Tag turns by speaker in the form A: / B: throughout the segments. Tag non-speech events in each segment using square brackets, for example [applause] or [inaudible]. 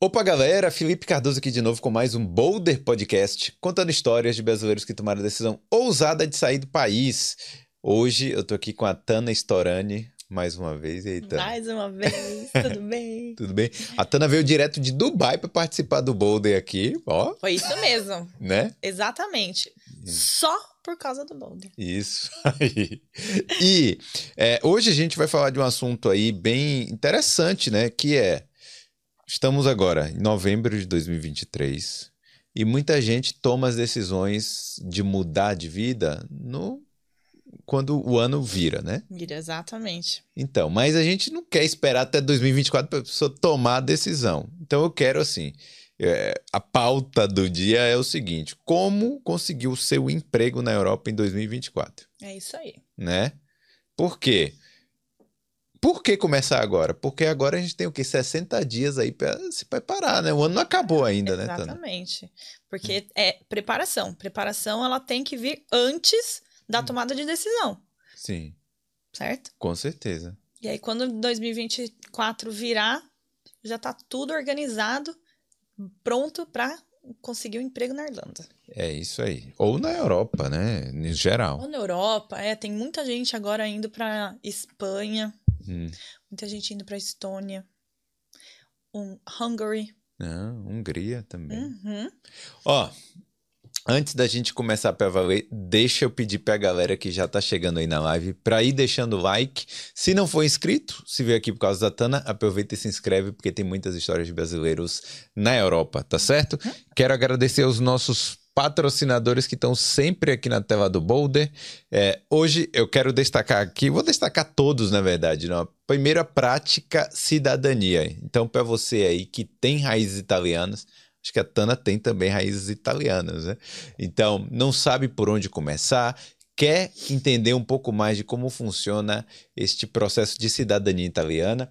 A: Opa, galera! Felipe Cardoso aqui de novo com mais um Boulder Podcast, contando histórias de brasileiros que tomaram a decisão ousada de sair do país. Hoje eu tô aqui com a Tana Storani, mais uma vez. E aí, Tana?
B: Mais uma vez, tudo bem? [laughs]
A: Tudo bem? A Tana veio direto de Dubai para participar do Boulder aqui, ó.
B: Foi isso mesmo.
A: Né?
B: Exatamente. Só por causa do Boulder.
A: Isso [laughs] aí. E é, hoje a gente vai falar de um assunto aí bem interessante, né? Que é Estamos agora em novembro de 2023 e muita gente toma as decisões de mudar de vida no quando o ano vira, né?
B: Vira, exatamente.
A: Então, mas a gente não quer esperar até 2024 para a pessoa tomar a decisão. Então eu quero assim, é, a pauta do dia é o seguinte: como conseguir o seu emprego na Europa em 2024?
B: É isso aí.
A: Né? Por quê? Por que começar agora? Porque agora a gente tem o quê? 60 dias aí para se preparar, né? O ano não acabou ainda,
B: Exatamente.
A: né, Tana?
B: Exatamente. Porque é preparação. Preparação, ela tem que vir antes da tomada de decisão.
A: Sim.
B: Certo?
A: Com certeza.
B: E aí, quando 2024 virar, já tá tudo organizado, pronto para conseguir um emprego na Irlanda.
A: É isso aí. Ou na Europa, né? Em geral.
B: Ou na Europa, é. Tem muita gente agora indo para Espanha,
A: Hum.
B: muita gente indo para Estônia, um, Hungary.
A: Não, Hungria também.
B: Uhum.
A: Ó, antes da gente começar para valer, deixa eu pedir pra galera que já tá chegando aí na live pra ir deixando o like. Se não for inscrito, se veio aqui por causa da Tana, aproveita e se inscreve porque tem muitas histórias de brasileiros na Europa, tá certo? Quero agradecer aos nossos patrocinadores que estão sempre aqui na tela do Boulder. É, hoje eu quero destacar aqui, vou destacar todos, na verdade. Não? Primeiro, a prática cidadania. Então, para você aí que tem raízes italianas, acho que a Tana tem também raízes italianas, né? Então, não sabe por onde começar, quer entender um pouco mais de como funciona este processo de cidadania italiana,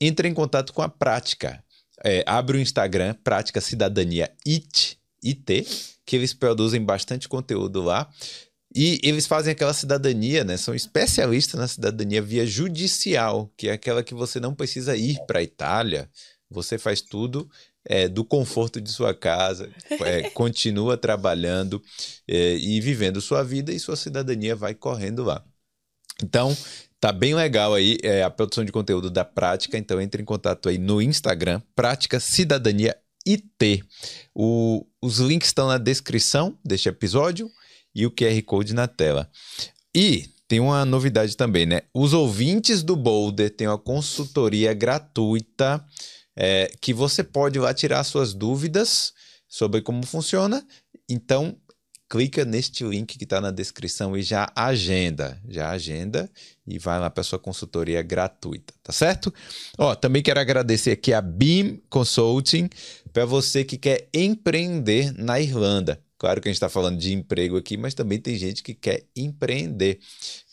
A: entre em contato com a prática. É, abre o Instagram, Prática Cidadania IT, IT, que eles produzem bastante conteúdo lá. E eles fazem aquela cidadania, né? São especialistas na cidadania via judicial, que é aquela que você não precisa ir para a Itália, você faz tudo é, do conforto de sua casa, [laughs] é, continua trabalhando é, e vivendo sua vida e sua cidadania vai correndo lá. Então, tá bem legal aí é, a produção de conteúdo da Prática, então entre em contato aí no Instagram, Prática Cidadania IT. O, os links estão na descrição deste episódio e o QR Code na tela. E tem uma novidade também, né? Os ouvintes do Boulder têm uma consultoria gratuita é, que você pode lá tirar suas dúvidas sobre como funciona. Então, clica neste link que está na descrição e já agenda, já agenda e vai lá para sua consultoria gratuita, tá certo? Ó, também quero agradecer aqui a Beam Consulting para você que quer empreender na Irlanda. Claro que a gente está falando de emprego aqui, mas também tem gente que quer empreender.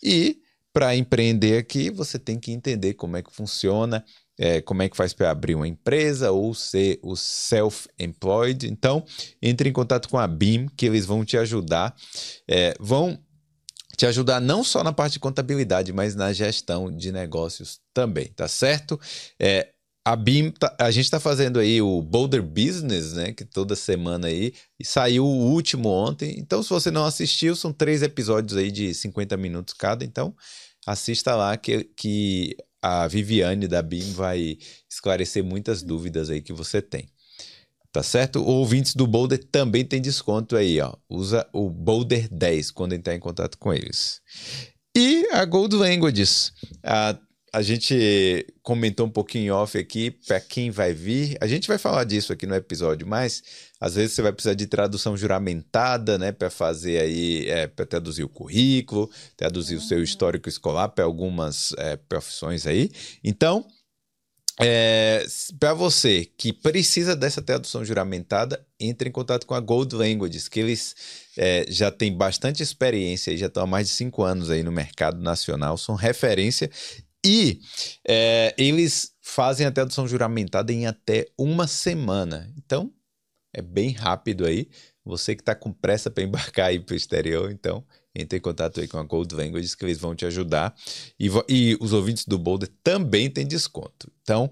A: E para empreender aqui, você tem que entender como é que funciona, é, como é que faz para abrir uma empresa ou ser o self-employed. Então, entre em contato com a BIM, que eles vão te ajudar. É, vão te ajudar não só na parte de contabilidade, mas na gestão de negócios também, tá certo? É, a BIM, tá, a gente está fazendo aí o Boulder Business, né? Que toda semana aí, e saiu o último ontem. Então, se você não assistiu, são três episódios aí de 50 minutos cada. Então, assista lá que, que a Viviane da BIM vai esclarecer muitas dúvidas aí que você tem. Tá certo? Ouvintes do Boulder também tem desconto aí, ó. Usa o Boulder 10 quando entrar em contato com eles. E a Gold Languages. A, a gente comentou um pouquinho off aqui para quem vai vir. A gente vai falar disso aqui no episódio, mas às vezes você vai precisar de tradução juramentada, né, para fazer aí, é, para traduzir o currículo, traduzir o seu histórico escolar para algumas é, profissões aí. Então, é, para você que precisa dessa tradução juramentada, entre em contato com a Gold Languages, que eles é, já têm bastante experiência, já estão há mais de cinco anos aí no mercado nacional, são referência e é, eles fazem a tradução juramentada em até uma semana. Então, é bem rápido aí. Você que está com pressa para embarcar [laughs] aí para o exterior, então entre em contato aí com a Gold Languages que eles vão te ajudar. E, e os ouvintes do Boulder também têm desconto. Então,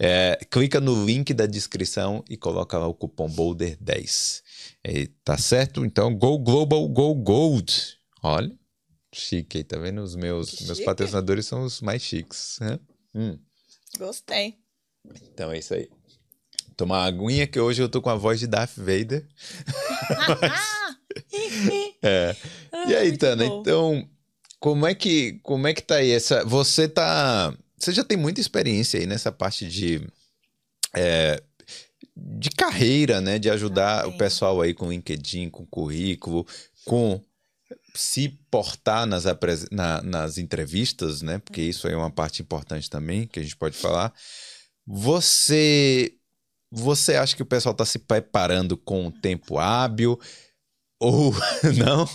A: É, clica no link da descrição e coloca lá o cupom Boulder10. É, tá certo? Então, Go Global, Go Gold. Olha, chique aí, tá vendo? Os meus, meus patrocinadores são os mais chiques. Né? Hum.
B: Gostei.
A: Então é isso aí. Tomar uma aguinha que hoje eu tô com a voz de Darth Vader. [laughs] é. E aí, ah, Tana, bom. então, como é que como é que tá aí essa você tá você já tem muita experiência aí nessa parte de é, de carreira, né, de ajudar ah, o pessoal aí com LinkedIn, com currículo, com se portar nas, na, nas entrevistas, né? Porque isso aí é uma parte importante também que a gente pode falar. Você você acha que o pessoal está se preparando com um tempo hábil? Ou [laughs] não?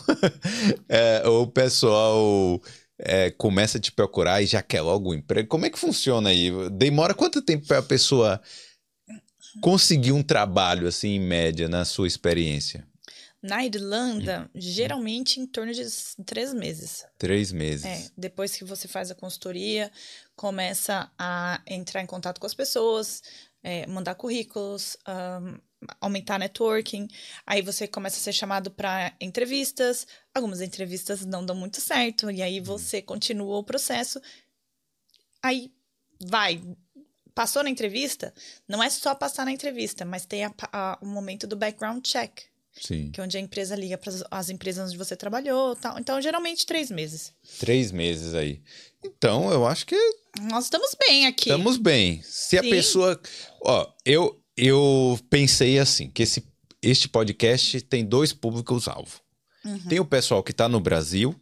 A: é, ou o pessoal é, começa a te procurar e já quer logo o emprego? Como é que funciona aí? Demora quanto tempo para a pessoa conseguir um trabalho, assim, em média, na sua experiência?
B: Na Irlanda, geralmente em torno de três meses.
A: Três meses.
B: É, depois que você faz a consultoria, começa a entrar em contato com as pessoas, é, mandar currículos, um, aumentar networking. Aí você começa a ser chamado para entrevistas. Algumas entrevistas não dão muito certo, e aí uhum. você continua o processo. Aí vai. Passou na entrevista, não é só passar na entrevista, mas tem a, a, o momento do background check.
A: Sim.
B: Que é onde a empresa liga para as empresas onde você trabalhou tal. Então, geralmente, três meses.
A: Três meses aí. Então, eu acho que.
B: Nós estamos bem aqui.
A: Estamos bem. Se Sim. a pessoa. Ó, eu, eu pensei assim: que esse, este podcast tem dois públicos-alvo. Uhum. Tem o pessoal que está no Brasil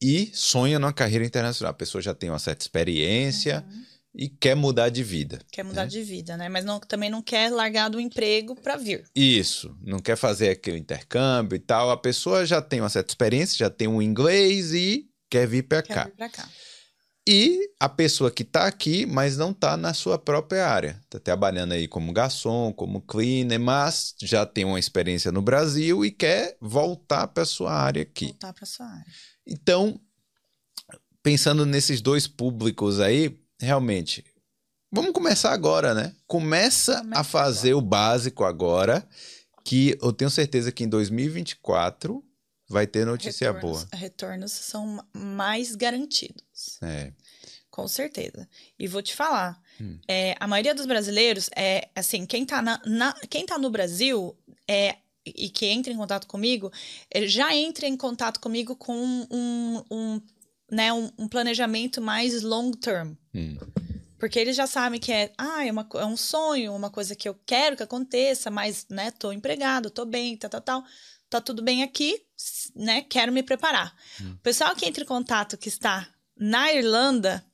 A: e sonha numa carreira internacional. A pessoa já tem uma certa experiência. Uhum e quer mudar de vida.
B: Quer mudar né? de vida, né? Mas não, também não quer largar do emprego para vir.
A: Isso, não quer fazer aquele intercâmbio e tal. A pessoa já tem uma certa experiência, já tem um inglês e quer vir para cá.
B: Vir pra cá.
A: E a pessoa que está aqui, mas não está na sua própria área. Está trabalhando aí como garçom, como cleaner, mas já tem uma experiência no Brasil e quer voltar para sua área aqui.
B: Voltar para sua área.
A: Então, pensando nesses dois públicos aí, realmente, vamos começar agora, né? Começa, Começa a fazer agora. o básico agora, que eu tenho certeza que em 2024 vai ter notícia
B: retornos,
A: boa.
B: Retornos são mais garantidos.
A: É.
B: Com certeza. E vou te falar, hum. é, a maioria dos brasileiros é assim, quem tá, na, na, quem tá no Brasil é e que entra em contato comigo, já entra em contato comigo com um, um, um né, um, um planejamento mais long term.
A: Hum.
B: Porque eles já sabem que é, ah, é, uma, é um sonho, uma coisa que eu quero que aconteça, mas, né, tô empregado, tô bem, tal, tal, tal. Tá tudo bem aqui, né, quero me preparar. Hum. O pessoal que entra em contato que está na Irlanda,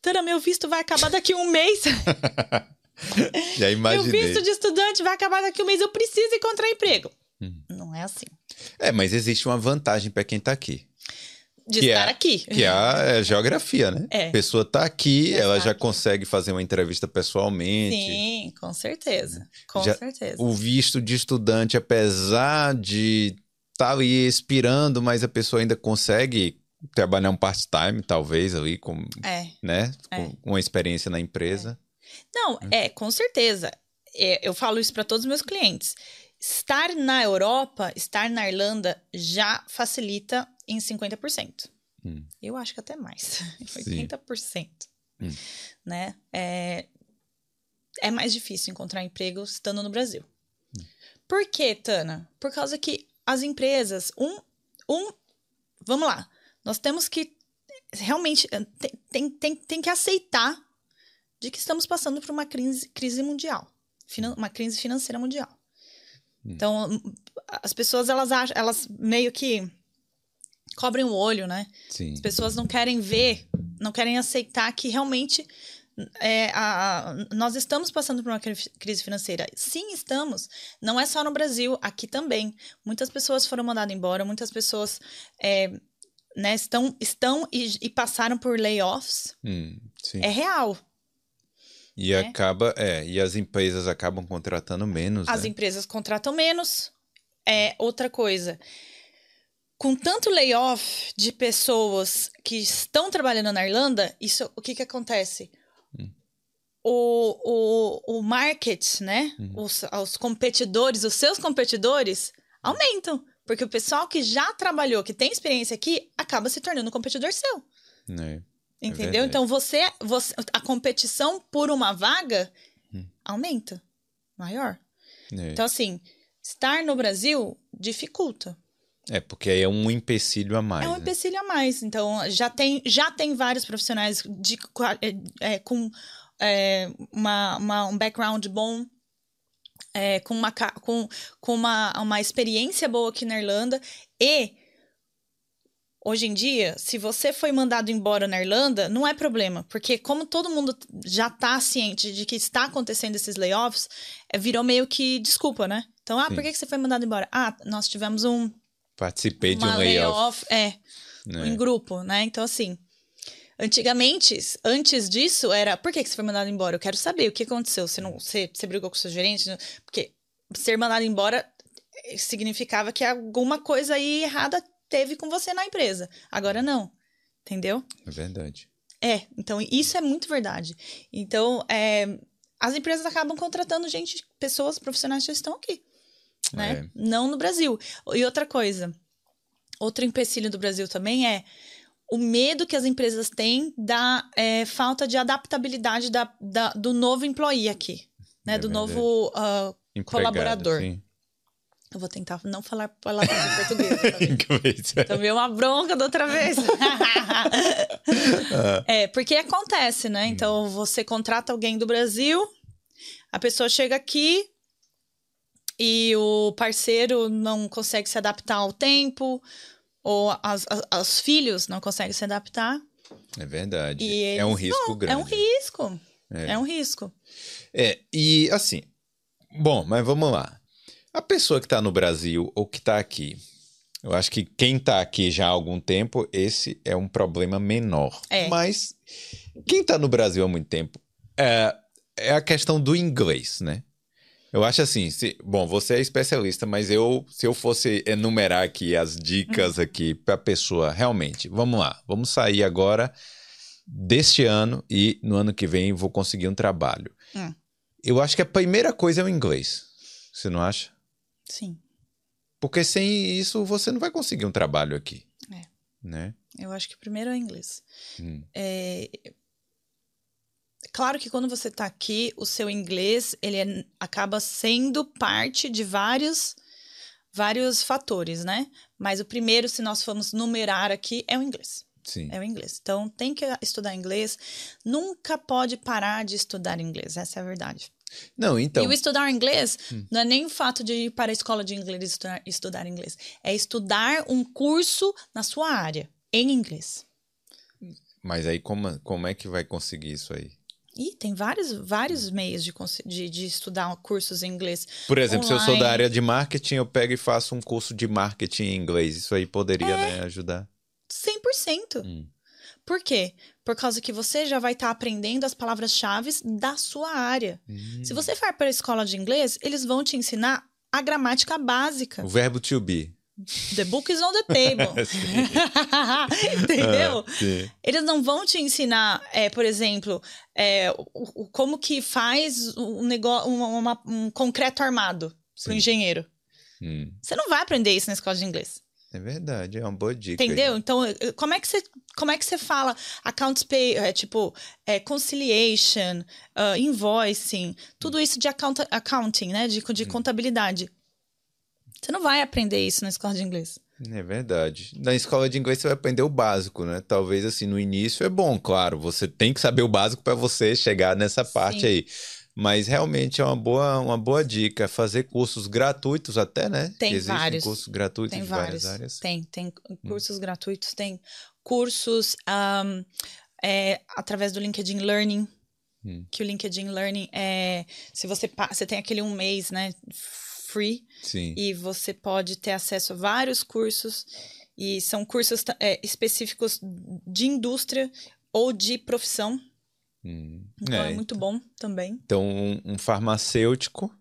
B: Tana, meu visto vai acabar daqui um mês. [laughs]
A: Já imaginei.
B: Meu visto de estudante vai acabar daqui um mês, eu preciso encontrar emprego. Hum. Não é assim.
A: É, mas existe uma vantagem para quem tá aqui
B: de que estar
A: é,
B: aqui.
A: Que é a é geografia, né?
B: É.
A: A pessoa está aqui, ela já consegue fazer uma entrevista pessoalmente.
B: Sim, com certeza. Com
A: já,
B: certeza.
A: O visto de estudante, apesar de estar tá ali expirando, mas a pessoa ainda consegue trabalhar um part-time, talvez, ali, com,
B: é.
A: né? com, com uma experiência na empresa.
B: Não, é, com certeza. eu falo isso para todos os meus clientes. Estar na Europa, estar na Irlanda já facilita em 50%. Hum. Eu acho que até mais. [laughs] 80%. Hum. Né? É, é mais difícil encontrar emprego estando no Brasil. Hum. Por quê, Tana? Por causa que as empresas, um, um, vamos lá, nós temos que realmente eh, tem, tem, tem, que aceitar de que estamos passando por uma crise, crise mundial, uma crise financeira mundial. Hum. Então, as pessoas elas acham, elas meio que cobrem o olho, né?
A: Sim.
B: As pessoas não querem ver, não querem aceitar que realmente é, a, a, nós estamos passando por uma crise financeira. Sim, estamos. Não é só no Brasil, aqui também. Muitas pessoas foram mandadas embora, muitas pessoas é, né, estão, estão e, e, passaram por layoffs.
A: Hum,
B: é real.
A: E né? acaba, é, e as empresas acabam contratando menos.
B: As
A: né?
B: empresas contratam menos. É outra coisa com tanto layoff de pessoas que estão trabalhando na Irlanda, isso o que que acontece? Hum. o, o, o market, né? Uhum. Os, os competidores, os seus competidores aumentam. Porque o pessoal que já trabalhou, que tem experiência aqui, acaba se tornando um competidor seu.
A: É.
B: Entendeu? É então você, você. A competição por uma vaga hum. aumenta. Maior. É. Então, assim, estar no Brasil dificulta.
A: É, porque aí é um empecilho a mais.
B: É um né? empecilho a mais. Então, já tem, já tem vários profissionais de, é, é, com é, uma, uma, um background bom, é, com, uma, com, com uma, uma experiência boa aqui na Irlanda. E, hoje em dia, se você foi mandado embora na Irlanda, não é problema. Porque, como todo mundo já está ciente de que está acontecendo esses layoffs, é, virou meio que desculpa, né? Então, ah, Sim. por que você foi mandado embora? Ah, nós tivemos um
A: Participei de um layoff.
B: É, é, em grupo, né? Então, assim, antigamente, antes disso, era por que, que você foi mandado embora? Eu quero saber o que aconteceu. Você, não, você, você brigou com o seu gerente? Porque ser mandado embora eh, significava que alguma coisa aí errada teve com você na empresa. Agora não. Entendeu?
A: É verdade.
B: É, então isso é muito verdade. Então, é, as empresas acabam contratando gente, pessoas profissionais que já estão aqui né? É. Não no Brasil. E outra coisa, outro empecilho do Brasil também é o medo que as empresas têm da é, falta de adaptabilidade da, da, do novo employee aqui, né? É do novo uh, colaborador. Sim. Eu vou tentar não falar palavras em português. [laughs] Também uma bronca da outra vez. [laughs] é, porque acontece, né? Então, você contrata alguém do Brasil, a pessoa chega aqui, e o parceiro não consegue se adaptar ao tempo, ou as, as, os filhos não conseguem se adaptar.
A: É verdade. Eles, é um risco não, grande.
B: É um risco. É. é um risco.
A: É, e assim, bom, mas vamos lá. A pessoa que está no Brasil ou que está aqui, eu acho que quem está aqui já há algum tempo, esse é um problema menor. É. Mas quem está no Brasil há muito tempo, é, é a questão do inglês, né? Eu acho assim, se, bom, você é especialista, mas eu, se eu fosse enumerar aqui as dicas uhum. aqui para a pessoa, realmente, vamos lá, vamos sair agora deste ano e no ano que vem vou conseguir um trabalho. Hum. Eu acho que a primeira coisa é o inglês. Você não acha?
B: Sim.
A: Porque sem isso você não vai conseguir um trabalho aqui.
B: É.
A: Né?
B: Eu acho que primeiro é o inglês. Hum. É, Claro que quando você está aqui, o seu inglês ele é, acaba sendo parte de vários vários fatores, né? Mas o primeiro, se nós formos numerar aqui, é o inglês.
A: Sim.
B: É o inglês. Então, tem que estudar inglês. Nunca pode parar de estudar inglês. Essa é a verdade.
A: Não, então.
B: E o estudar inglês hum. não é nem o fato de ir para a escola de inglês estudar, estudar inglês. É estudar um curso na sua área, em inglês.
A: Mas aí, como, como é que vai conseguir isso aí?
B: E tem vários, vários meios de, de, de, estudar cursos em inglês.
A: Por exemplo, online. se eu sou da área de marketing, eu pego e faço um curso de marketing em inglês. Isso aí poderia é, né, ajudar?
B: 100%. Hum. Por quê? Por causa que você já vai estar tá aprendendo as palavras-chave da sua área. Hum. Se você for para a escola de inglês, eles vão te ensinar a gramática básica.
A: O verbo to be.
B: The book is on the table. [laughs] [laughs] Entendeu? Ah, Eles não vão te ensinar, é, por exemplo, é, o, o, como que faz um, negócio, um, um concreto armado para o engenheiro. Hum. Você não vai aprender isso na escola de inglês.
A: É verdade, é uma boa dica.
B: Entendeu? Aí. Então, como é que você, como é que você fala accounts pay, é, tipo, é, conciliation, uh, invoicing, tudo isso de account, accounting, né? De, de hum. contabilidade. Você não vai aprender isso na escola de inglês.
A: É verdade. Na escola de inglês você vai aprender o básico, né? Talvez assim no início é bom, claro, você tem que saber o básico para você chegar nessa parte Sim. aí. Mas realmente é uma boa, uma boa dica fazer cursos gratuitos até, né?
B: Tem Existem vários.
A: cursos gratuitos
B: tem
A: em várias áreas.
B: Tem, tem cursos hum. gratuitos, tem cursos um, é, através do LinkedIn Learning, hum. que o LinkedIn Learning é se você você tem aquele um mês, né? Free.
A: Sim.
B: E você pode ter acesso a vários cursos. E são cursos é, específicos de indústria ou de profissão. Hum. Então é, é muito então, bom também.
A: Então, um, um farmacêutico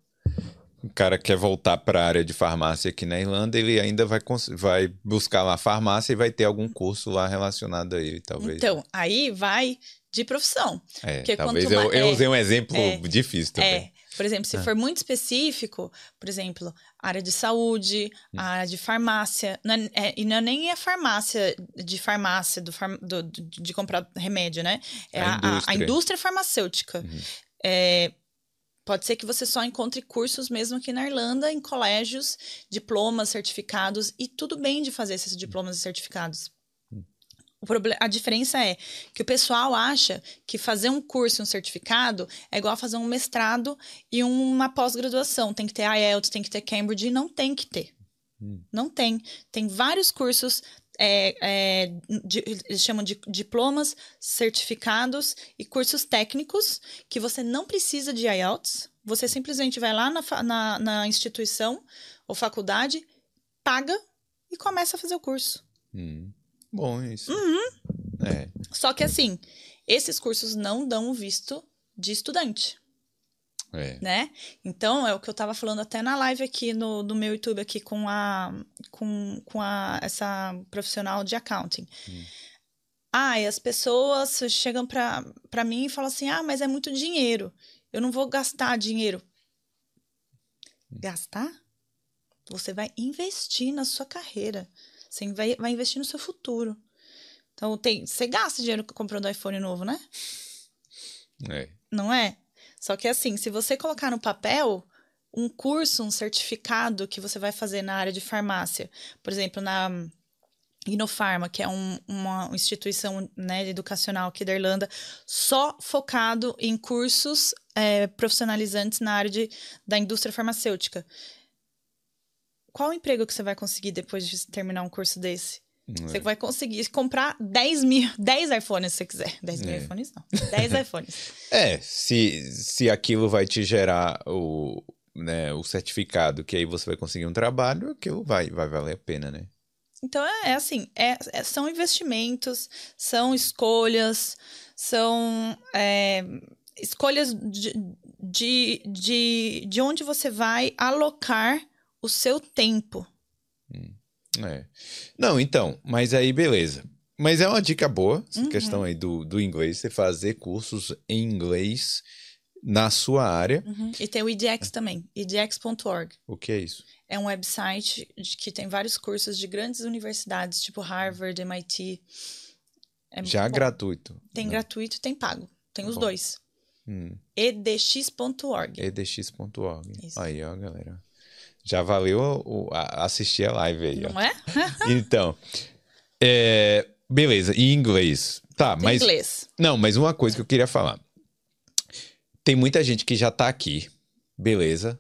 A: o cara quer voltar para a área de farmácia aqui na Irlanda, ele ainda vai, vai buscar lá farmácia e vai ter algum curso lá relacionado a ele, talvez.
B: Então, aí vai de profissão.
A: É, talvez eu, eu, usei um exemplo é, difícil também. É,
B: por exemplo, se ah. for muito específico, por exemplo, área de saúde, hum. área de farmácia, não é, é, e não é nem a farmácia de farmácia, do, do, de comprar remédio, né? É a, a, indústria. a indústria. farmacêutica. Uhum. É, Pode ser que você só encontre cursos mesmo aqui na Irlanda, em colégios, diplomas, certificados, e tudo bem de fazer esses diplomas e certificados. O problema, a diferença é que o pessoal acha que fazer um curso e um certificado é igual a fazer um mestrado e uma pós-graduação. Tem que ter IELTS, tem que ter Cambridge, e não tem que ter. Hum. Não tem. Tem vários cursos, é, é, de, eles chamam de diplomas, certificados e cursos técnicos que você não precisa de IELTS. Você simplesmente vai lá na, na, na instituição ou faculdade, paga e começa a fazer o curso.
A: Hum. Bom, isso.
B: Uhum.
A: É.
B: Só que assim, esses cursos não dão o visto de estudante.
A: É.
B: Né? Então, é o que eu tava falando até na live aqui no, no meu YouTube aqui com a com, com a, essa profissional de accounting. Hum. Ah, e as pessoas chegam para mim e falam assim: ah, mas é muito dinheiro. Eu não vou gastar dinheiro. Hum. Gastar? Você vai investir na sua carreira. Você vai, vai investir no seu futuro. Então, tem, você gasta dinheiro comprando iPhone novo, né?
A: É.
B: Não é? Só que assim, se você colocar no papel um curso, um certificado que você vai fazer na área de farmácia, por exemplo, na Inofarma, que é um, uma instituição né, educacional aqui da Irlanda, só focado em cursos é, profissionalizantes na área de, da indústria farmacêutica qual emprego que você vai conseguir depois de terminar um curso desse? É. Você vai conseguir comprar 10 mil, 10 iPhones se você quiser. 10 mil é. iPhones não. 10 [laughs] iPhones.
A: É, se, se aquilo vai te gerar o, né, o certificado que aí você vai conseguir um trabalho, aquilo vai, vai valer a pena, né?
B: Então é, é assim, é, é, são investimentos, são escolhas, são é, escolhas de, de, de, de onde você vai alocar o seu tempo.
A: Hum, é. Não, então, mas aí beleza. Mas é uma dica boa, essa uhum. questão aí do, do inglês, você fazer cursos em inglês na sua área.
B: Uhum. E tem o EDX também, edx.org.
A: O que é isso?
B: É um website que tem vários cursos de grandes universidades, tipo Harvard, MIT.
A: É Já gratuito.
B: Tem
A: Não.
B: gratuito tem pago. Tem os bom. dois.
A: Hum.
B: edx.org.
A: edx.org. Aí, ó, galera. Já valeu o, a, assistir a live aí.
B: Não
A: ó.
B: é? [laughs]
A: então, é, beleza, em inglês. Tá,
B: Tem
A: mas.
B: Inglês.
A: Não, mas uma coisa que eu queria falar. Tem muita gente que já tá aqui, beleza.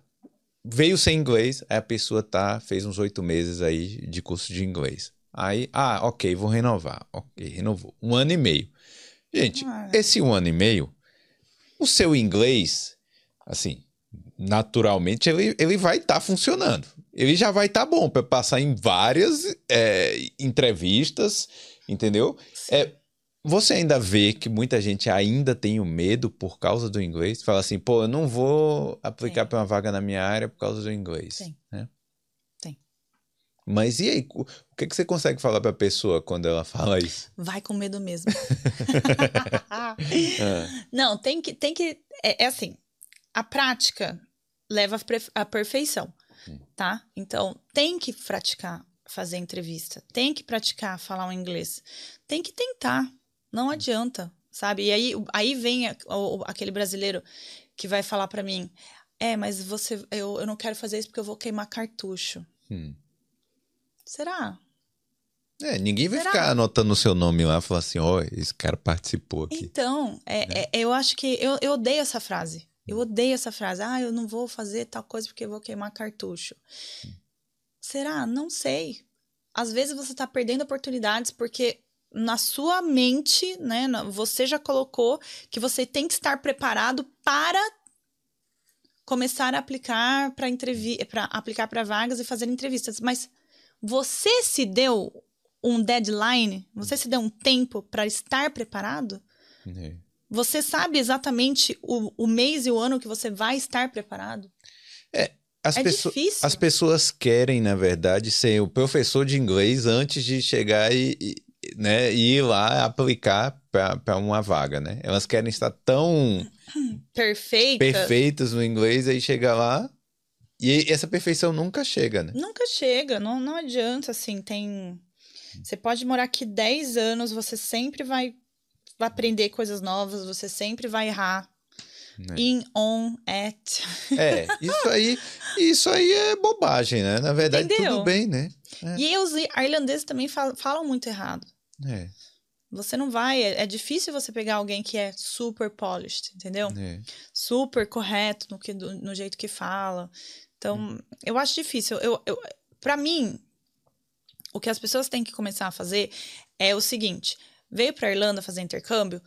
A: Veio sem inglês, aí a pessoa tá, fez uns oito meses aí de curso de inglês. Aí, ah, ok, vou renovar. Ok, renovou. Um ano e meio. Gente, ah. esse um ano e meio, o seu inglês, assim, naturalmente ele, ele vai estar tá funcionando. Ele já vai estar tá bom para passar em várias é, entrevistas, entendeu? É, você ainda vê que muita gente ainda tem o medo por causa do inglês? Fala assim, pô, eu não vou aplicar para uma vaga na minha área por causa do inglês.
B: Sim.
A: Né? Mas e aí, o que, que você consegue falar para a pessoa quando ela fala isso?
B: Vai com medo mesmo. [laughs] [laughs] ah. Não, tem que, tem que, é, é assim, a prática leva à perfeição, tá? Então, tem que praticar fazer entrevista, tem que praticar falar o inglês, tem que tentar, não adianta, sabe? E aí, aí vem aquele brasileiro que vai falar para mim, é, mas você, eu, eu não quero fazer isso porque eu vou queimar cartucho.
A: Hum.
B: Será?
A: É, ninguém vai Será? ficar anotando o seu nome lá e falar assim, ó, oh, esse cara participou aqui.
B: Então, é, né? é, eu acho que eu, eu odeio essa frase. Eu odeio essa frase. Ah, eu não vou fazer tal coisa porque eu vou queimar cartucho. Hum. Será? Não sei. Às vezes você está perdendo oportunidades porque na sua mente, né, você já colocou que você tem que estar preparado para começar a aplicar para entrevista, para aplicar para vagas e fazer entrevistas, mas você se deu um deadline, você se deu um tempo para estar preparado?
A: É.
B: Você sabe exatamente o, o mês e o ano que você vai estar preparado?
A: É, As
B: é.
A: As pessoas querem, na verdade, ser o professor de inglês antes de chegar e, e né, ir lá aplicar para uma vaga, né? Elas querem estar tão [clears throat]
B: Perfeita.
A: perfeitas no inglês, aí chega lá e essa perfeição nunca chega, né?
B: Nunca chega, não, não adianta, assim, tem... Você pode morar aqui 10 anos, você sempre vai, vai aprender coisas novas, você sempre vai errar. É. In, on, at.
A: É, isso aí, isso aí é bobagem, né? Na verdade, Entendeu? tudo bem, né?
B: É. E os irlandeses também falam, falam muito errado.
A: É.
B: Você não vai. É, é, difícil você pegar alguém que é super polished, entendeu?
A: É.
B: Super correto no, que, no jeito que fala. Então, eu acho difícil. Eu, eu, para mim, o que as pessoas têm que começar a fazer é o seguinte: veio para Irlanda fazer intercâmbio?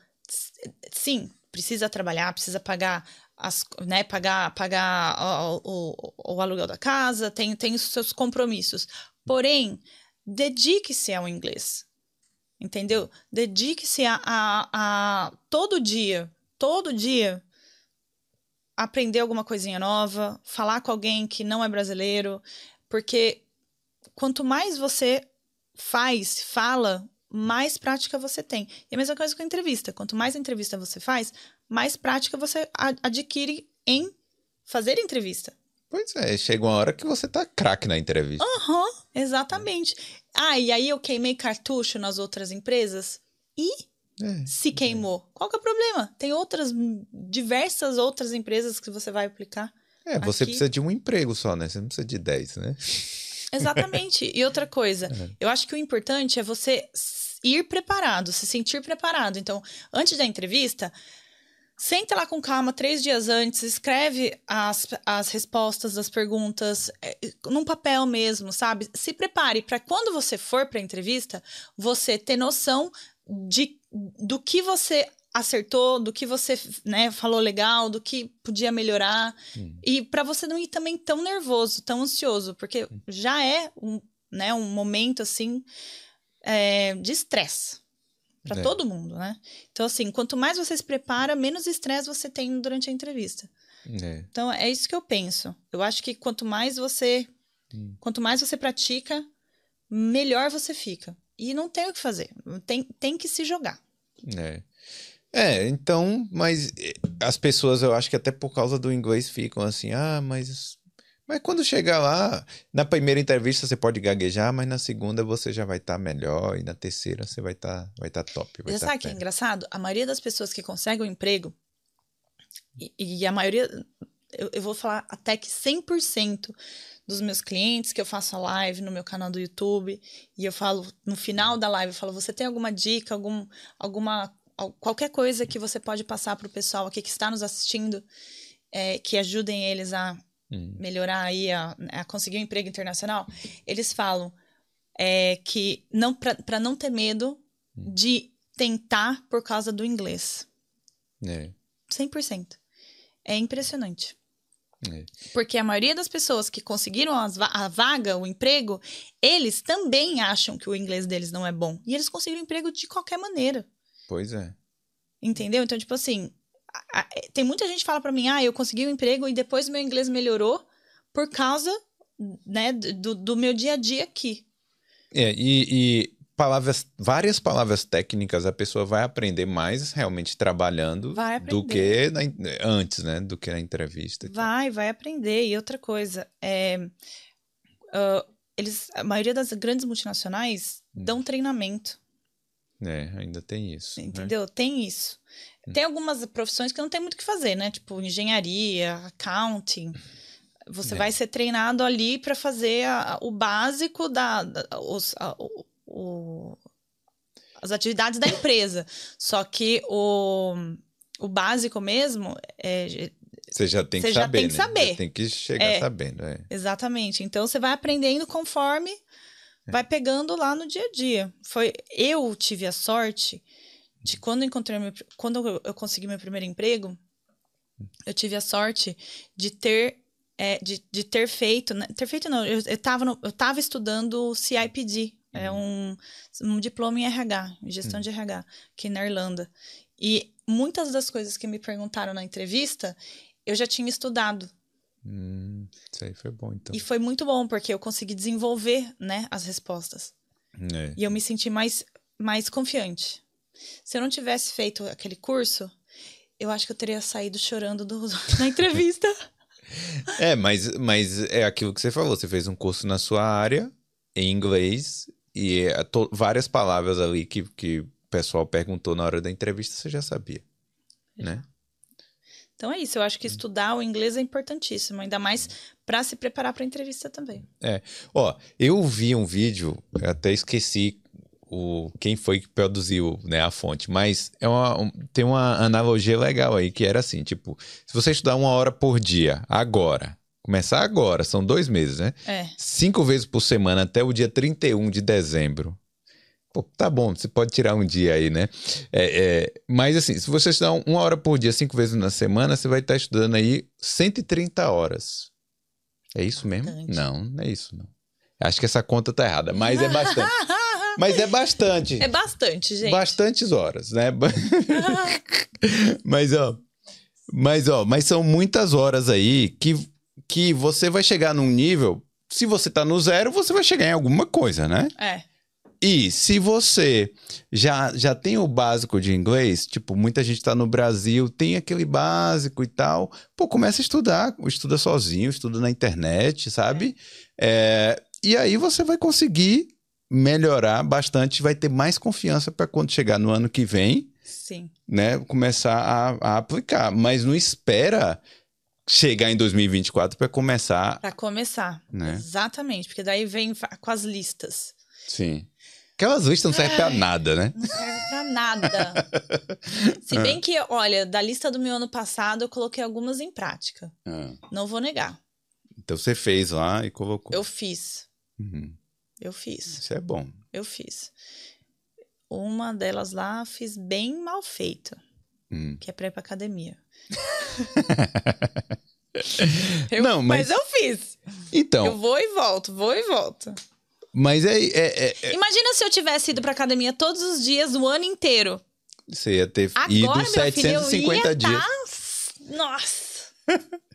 B: Sim, precisa trabalhar, precisa pagar as, né, pagar, pagar o, o, o aluguel da casa, tem, tem os seus compromissos. Porém, dedique-se ao inglês. Entendeu? Dedique-se a, a, a todo dia, todo dia, aprender alguma coisinha nova, falar com alguém que não é brasileiro, porque quanto mais você faz, fala, mais prática você tem. E a mesma coisa com a entrevista. Quanto mais entrevista você faz, mais prática você adquire em fazer entrevista.
A: Pois é, chega uma hora que você tá craque na entrevista.
B: Aham, uhum, exatamente. Ah, e aí eu queimei cartucho nas outras empresas e é, se é. queimou. É. Qual que é o problema? Tem outras, diversas outras empresas que você vai aplicar.
A: É, você aqui. precisa de um emprego só, né? Você não precisa de 10, né?
B: Exatamente. E outra coisa, [laughs] é. eu acho que o importante é você ir preparado, se sentir preparado. Então, antes da entrevista, Senta lá com calma, três dias antes, escreve as, as respostas das perguntas é, num papel mesmo, sabe? Se prepare para quando você for para a entrevista, você ter noção de, do que você acertou, do que você né, falou legal, do que podia melhorar. Hum. E para você não ir também tão nervoso, tão ansioso, porque hum. já é um, né, um momento assim é, de estresse para é. todo mundo, né? Então, assim, quanto mais você se prepara, menos estresse você tem durante a entrevista. É. Então, é isso que eu penso. Eu acho que quanto mais você. Hum. Quanto mais você pratica, melhor você fica. E não tem o que fazer. Tem, tem que se jogar.
A: É. É, então, mas as pessoas, eu acho que até por causa do inglês ficam assim, ah, mas mas quando chegar lá, na primeira entrevista você pode gaguejar, mas na segunda você já vai estar tá melhor e na terceira você vai estar tá, vai tá top. Vai
B: tá sabe o que é engraçado? A maioria das pessoas que conseguem um emprego, e, e a maioria, eu, eu, vou falar até que 100% dos meus clientes que eu faço a live no meu canal do YouTube, e eu falo, no final da live, eu falo, você tem alguma dica, algum, alguma, qualquer coisa que você pode passar para o pessoal aqui que está nos assistindo, é, que ajudem eles a hum. melhorar aí, a, a, conseguir um emprego internacional, eles falam é, que não para não ter medo hum. de tentar por causa do inglês.
A: É.
B: 100%. É impressionante. É. Porque a maioria das pessoas que conseguiram a vaga, o emprego, eles também acham que o inglês deles não é bom. E eles conseguiram emprego de qualquer maneira.
A: Pois é.
B: Entendeu? Então, tipo assim, tem muita gente que fala para mim, ah, eu consegui um emprego e depois meu inglês melhorou por causa, né, do, do meu dia a dia aqui.
A: É, e, e, palavras, várias palavras técnicas a pessoa vai aprender mais realmente trabalhando do que na, antes, né, do que na entrevista.
B: Vai, vai aprender. E outra coisa, é, uh, eles, a maioria das grandes multinacionais hum. dão treinamento.
A: É, ainda tem isso.
B: Né? Entendeu? Né? Tem isso. Tem algumas profissões que não tem muito o que fazer, né? Tipo, engenharia, accounting. Você é. vai ser treinado ali para fazer a, o básico da, da os, a, o, o, as atividades da empresa. Só que o, o básico mesmo é,
A: você já tem que saber. Tem que, né? saber. tem que chegar é, sabendo. É.
B: Exatamente. Então você vai aprendendo conforme é. Vai pegando lá no dia a dia. Foi eu tive a sorte de quando eu encontrei meu, quando eu consegui meu primeiro emprego, eu tive a sorte de ter é, de, de ter feito, né? ter feito não, eu, eu, tava no, eu tava estudando CIPD, é uhum. um, um diploma em RH, em gestão uhum. de RH, aqui na Irlanda. E muitas das coisas que me perguntaram na entrevista, eu já tinha estudado.
A: Hum, isso aí foi bom, então.
B: E foi muito bom, porque eu consegui desenvolver, né, as respostas. É. E eu me senti mais, mais confiante. Se eu não tivesse feito aquele curso, eu acho que eu teria saído chorando do, [laughs] na entrevista. [laughs]
A: é, mas, mas é aquilo que você falou. Você fez um curso na sua área, em inglês, e é várias palavras ali que, que o pessoal perguntou na hora da entrevista, você já sabia, né?
B: Então é isso, eu acho que estudar o inglês é importantíssimo, ainda mais para se preparar para a entrevista também.
A: É. Ó, eu vi um vídeo, até esqueci o, quem foi que produziu né, a fonte, mas é uma, um, tem uma analogia legal aí, que era assim, tipo, se você estudar uma hora por dia, agora, começar agora, são dois meses, né?
B: É.
A: Cinco vezes por semana até o dia 31 de dezembro. Pô, tá bom, você pode tirar um dia aí, né? É, é, mas assim, se você estudar uma hora por dia, cinco vezes na semana, você vai estar estudando aí 130 horas. É isso mesmo? Não, não é isso, não. Acho que essa conta tá errada, mas é bastante. [laughs] mas é bastante.
B: É bastante, gente.
A: Bastantes horas, né? [laughs] mas, ó. Mas, ó, mas são muitas horas aí que, que você vai chegar num nível. Se você tá no zero, você vai chegar em alguma coisa, né?
B: É.
A: E se você já, já tem o básico de inglês, tipo, muita gente está no Brasil, tem aquele básico e tal, pô, começa a estudar, estuda sozinho, estuda na internet, sabe? É. É, e aí você vai conseguir melhorar bastante, vai ter mais confiança para quando chegar no ano que vem,
B: Sim.
A: né, começar a, a aplicar. Mas não espera chegar em 2024 para começar.
B: Para começar. Né? Exatamente, porque daí vem com as listas.
A: Sim. Aquelas listas não servem pra nada, né?
B: Não serve pra nada. [laughs] Se bem que, olha, da lista do meu ano passado, eu coloquei algumas em prática. Ah. Não vou negar.
A: Então você fez lá e colocou.
B: Eu fiz. Uhum. Eu fiz.
A: Isso é bom.
B: Eu fiz. Uma delas lá fiz bem mal feito. Hum. Que é pra ir pra academia. [laughs] eu, não, mas... mas eu fiz.
A: Então.
B: Eu vou e volto, vou e volto.
A: Mas é, é, é,
B: Imagina se eu tivesse ido pra academia todos os dias, o ano inteiro.
A: Você ia ter Agora, ido 750 filho, dias.
B: Tá... Nossa! [laughs]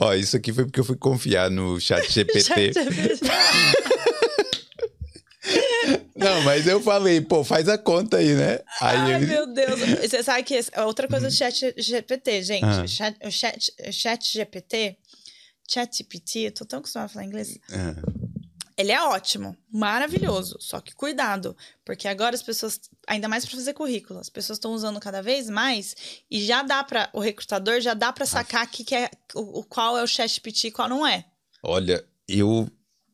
A: Ó, isso aqui foi porque eu fui confiar no chat [laughs] GPT. [laughs] Não, mas eu falei, pô, faz a conta aí, né?
B: Aí Ai, meu Deus. Você sabe que outra coisa do chat GPT, gente. Ah. Chat, o chat, chat GPT, chat GPT, eu tô tão acostumada a falar inglês. Ah. Ele é ótimo, maravilhoso. Só que cuidado, porque agora as pessoas, ainda mais para fazer currículo, as pessoas estão usando cada vez mais e já dá para o recrutador já dá para sacar que, que é o, qual é o ChatGPT e qual não é.
A: Olha, eu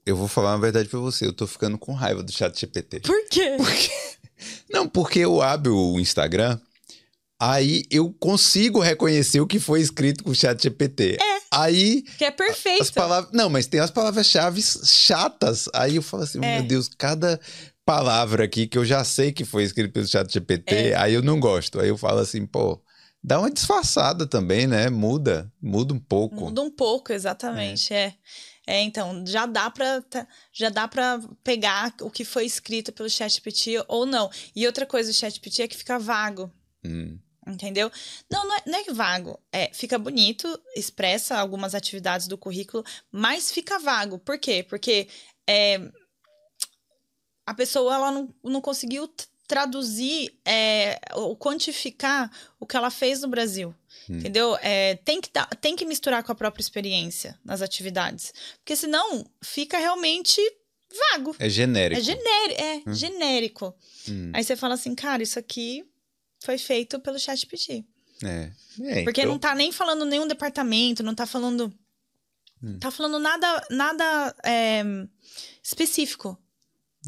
A: eu vou falar uma verdade para você, eu tô ficando com raiva do ChatGPT.
B: Por quê?
A: Porque... Não, porque eu abro o Instagram Aí eu consigo reconhecer o que foi escrito com o chat GPT.
B: É.
A: Aí.
B: Que é perfeito.
A: As palavras, não, mas tem as palavras-chave chatas. Aí eu falo assim, é. meu Deus, cada palavra aqui que eu já sei que foi escrito pelo chat GPT, é. aí eu não gosto. Aí eu falo assim, pô, dá uma disfarçada também, né? Muda, muda um pouco.
B: Muda um pouco, exatamente, é. é. é então, já dá para já dá para pegar o que foi escrito pelo ChatGPT ou não. E outra coisa do ChatGPT é que fica vago. Hum. Entendeu? Não, não é, não é vago. É, fica bonito, expressa algumas atividades do currículo, mas fica vago. Por quê? Porque é, a pessoa ela não, não conseguiu traduzir é, ou quantificar o que ela fez no Brasil. Hum. Entendeu? É, tem, que dar, tem que misturar com a própria experiência nas atividades. Porque senão fica realmente vago.
A: É genérico.
B: É, genérico, é hum. genérico. Hum. Aí você fala assim, cara, isso aqui foi feito pelo ChatGPT.
A: É. é
B: Porque então... não tá nem falando nenhum departamento, não tá falando. Hum. Tá falando nada, nada é, específico.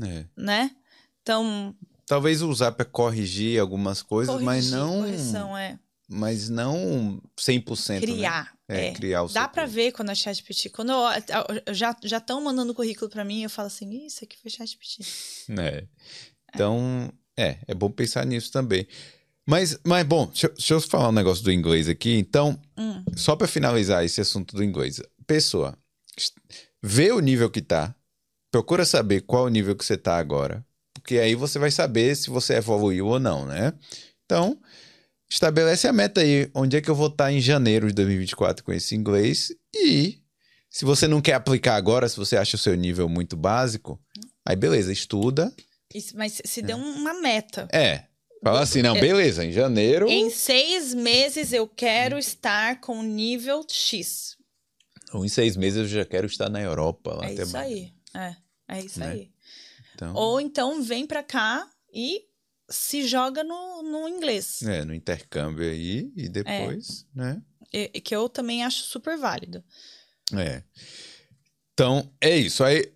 A: É.
B: Né? Então.
A: Talvez usar para corrigir algumas coisas, corrigir, mas não.
B: Correção, é.
A: Mas não 100%.
B: Né? Criar.
A: Né? É, é, criar o
B: Dá para ver quando é ChatGPT. Quando eu, eu já estão mandando currículo para mim, eu falo assim: Isso aqui foi ChatGPT.
A: É. Então, é, é bom pensar nisso também. Mas, mas bom, deixa, deixa, eu falar um negócio do inglês aqui. Então, hum. só para finalizar esse assunto do inglês. Pessoa, vê o nível que tá. Procura saber qual o nível que você tá agora. Porque aí você vai saber se você evoluiu ou não, né? Então, estabelece a meta aí. Onde é que eu vou estar tá em janeiro de 2024 com esse inglês? E se você não quer aplicar agora, se você acha o seu nível muito básico, aí beleza, estuda.
B: Isso, mas se deu uma meta.
A: É. Fala assim, não, beleza, em janeiro.
B: Em seis meses eu quero estar com nível X.
A: Ou em seis meses eu já quero estar na Europa. Lá
B: é
A: até
B: isso aí. É, é isso
A: Né?
B: aí.
A: Então,
B: Ou então vem pra cá e se joga no, no inglês.
A: é, no intercâmbio aí e depois, né?
B: E- e que eu também acho super válido.
A: É. Então, é isso. Aí,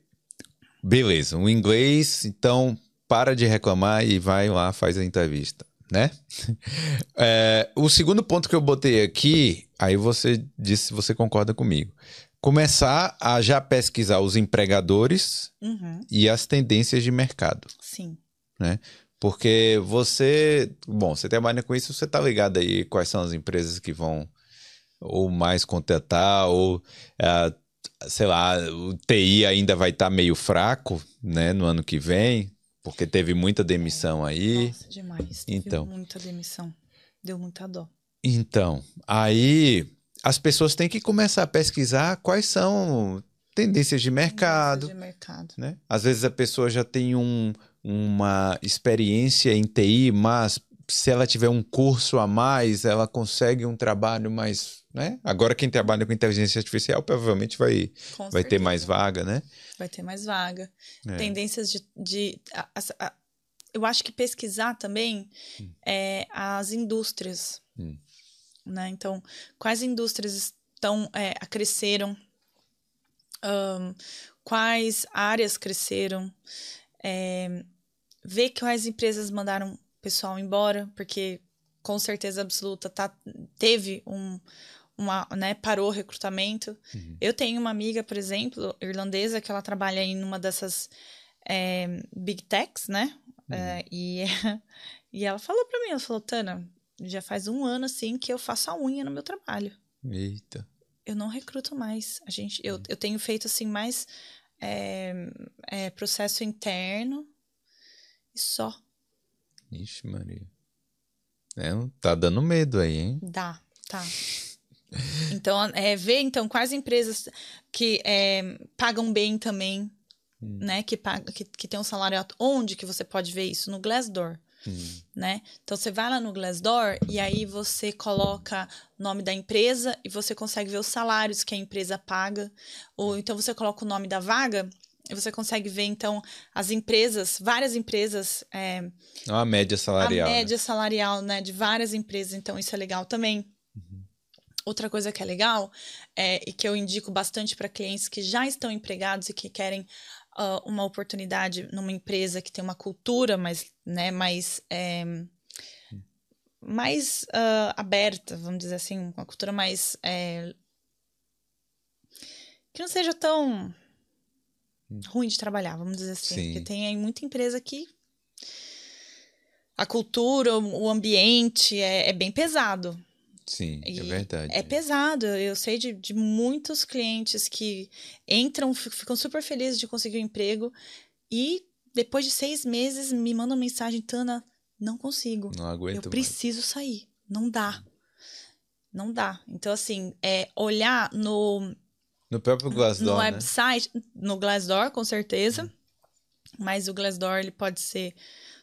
A: beleza. O inglês, então, para de reclamar e vai lá, faz a entrevista, né? [laughs] É, o segundo ponto que eu botei aqui, aí você disse se você concorda comigo. Começar a já pesquisar os empregadores
B: Uhum,
A: e as tendências de mercado.
B: sim.
A: Porque você, bom, você trabalha com isso, você tá ligado aí quais são as empresas que vão ou mais contratar, ou, ah, sei lá, o TI ainda vai estar meio fraco, né, no ano que vem, porque teve muita demissão aí.
B: Nossa, demais. Teve
A: Então.
B: muita demissão. Deu muita dó.
A: Então, aí as pessoas têm que começar a pesquisar quais são tendências de mercado,
B: De mercado.
A: né? Às vezes a pessoa já tem um, uma experiência em TI, mas se ela tiver um curso a mais, ela consegue um trabalho mais, né? Agora quem trabalha com inteligência artificial provavelmente vai,
B: Com
A: vai ter mais vaga, né?
B: Vai ter mais vaga.
A: É.
B: Tendências de. de a- a- a- eu acho que pesquisar também é as indústrias.
A: Hum.
B: Né? Então, quais indústrias estão é, cresceram? Ahn, quais áreas cresceram? É, ver quais empresas mandaram pessoal embora, porque com certeza absoluta tá, teve um. Uma, né, parou o recrutamento.
A: Uhum.
B: Eu tenho uma amiga, por exemplo, irlandesa, que ela trabalha em uma dessas é, big techs, né? É, e, [laughs] e ela falou pra mim, ela falou, Tana, já faz um ano assim que eu faço a unha no meu trabalho.
A: Eita.
B: Eu não recruto mais. A gente, eu, eu tenho feito assim mais é, é, processo interno e só.
A: Ixi, Maria. É, tá dando medo aí, hein?
B: Dá, tá. Então, é, ver então quais empresas que é, pagam bem também,
A: Hum.
B: né? Que, paga, que, que tem um salário alto. Onde que você pode ver isso? No Glassdoor,
A: Hum.
B: né? Então, você vai lá no Glassdoor e aí você coloca o nome da empresa e você consegue ver os salários que a empresa paga. Ou então você coloca o nome da vaga você consegue ver, então, as empresas, várias empresas... É,
A: uma média salarial.
B: a
A: né?
B: média salarial, né, de várias empresas, então isso é legal também. Outra coisa que é legal é, e que eu indico bastante para clientes que já estão empregados e que querem ah, uma oportunidade numa empresa que tem uma cultura mais, né, mais, é, mais ah, aberta, vamos dizer assim, uma cultura mais é, que não seja tão ruim de trabalhar, vamos dizer assim.
A: Sim.
B: Porque tem aí muita empresa que a cultura, o ambiente é, é bem pesado.
A: Sim, é
B: E
A: verdade.
B: É pesado. Eu sei de, de muitos clientes que entram, fi- ficam super felizes de conseguir um emprego e depois de seis meses me mandam mensagem, Tana, não consigo.
A: Não aguento
B: Eu
A: mais.
B: preciso sair. Não dá. Não dá. Então, assim, é olhar no,
A: No próprio Glassdoor,
B: no
A: né?
B: website, no Glassdoor, com certeza. Mas o Glassdoor, ele pode ser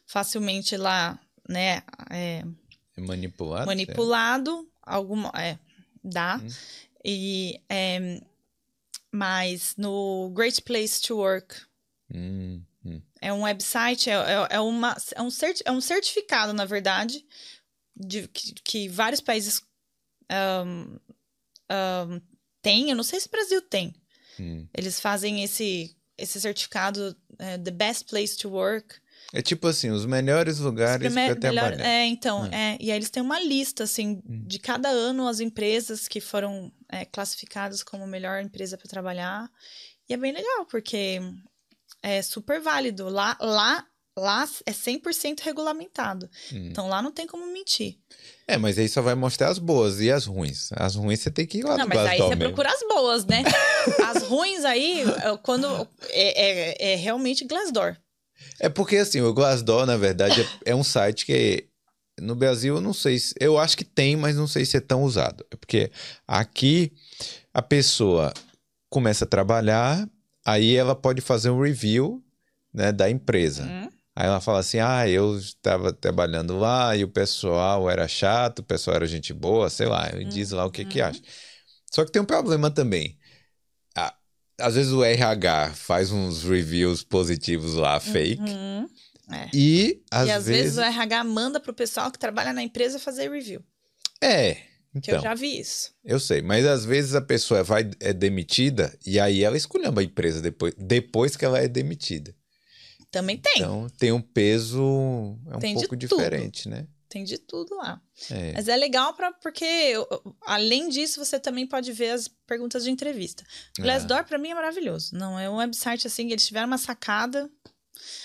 B: facilmente lá, né, é,
A: É manipulado?
B: manipulado. Alguma, é, dá.
A: Hum.
B: E, é, mas no Great Place to Work,
A: certo? Hum, hum.
B: é um website, é, é, é uma, é, um certi- é um certificado, na verdade, de, que, que vários países ahn, ahn, têm. Eu não sei se o Brasil tem.
A: Hum.
B: Eles fazem esse, esse certificado, é, The Best Place to Work.
A: É tipo assim, os melhores lugares pra
B: melhor-
A: trabalhar.
B: é, então, é. E aí eles têm uma lista, assim,
A: Hum.
B: de cada ano as empresas que foram é, classificadas como melhor empresa para trabalhar. E é bem legal, porque é super válido. Lá, lá, lá é 100% regulamentado.
A: Hum.
B: Então lá não tem como mentir.
A: É, mas aí só vai mostrar as boas e as ruins. As ruins você tem que ir lá
B: não, mas aí você procura as boas, né? [laughs] as ruins aí, quando é, é, é realmente Glassdoor.
A: É porque assim, o Glassdoor, na verdade, é, é um site que no Brasil eu não sei se. Eu acho que tem, mas não sei se é tão usado. É porque aqui a pessoa começa a trabalhar, aí ela pode fazer um review né, da empresa. Uhum. Aí ela fala assim: ah, eu estava trabalhando lá e o pessoal era chato, o pessoal era gente boa, sei lá, ele diz lá o que, uhum. que acha. Só que tem um problema também. Às vezes o RH faz uns reviews positivos lá, fake. Uhum.
B: É.
A: E,
B: às,
A: e
B: às vezes... vezes o RH manda pro pessoal que trabalha na empresa fazer review.
A: É.
B: Então, que eu então. já vi isso.
A: Eu sei, mas às vezes a pessoa vai, é demitida e aí ela escolheu a empresa depois, depois que ela é demitida.
B: Também tem.
A: Então tem um peso é um tem pouco diferente, né?
B: Tem de tudo lá. É. Mas é legal pra, porque, além disso, você também pode ver as perguntas de entrevista. Glassdoor, ah. para mim, é maravilhoso. Não, é um website assim, eles tiveram uma sacada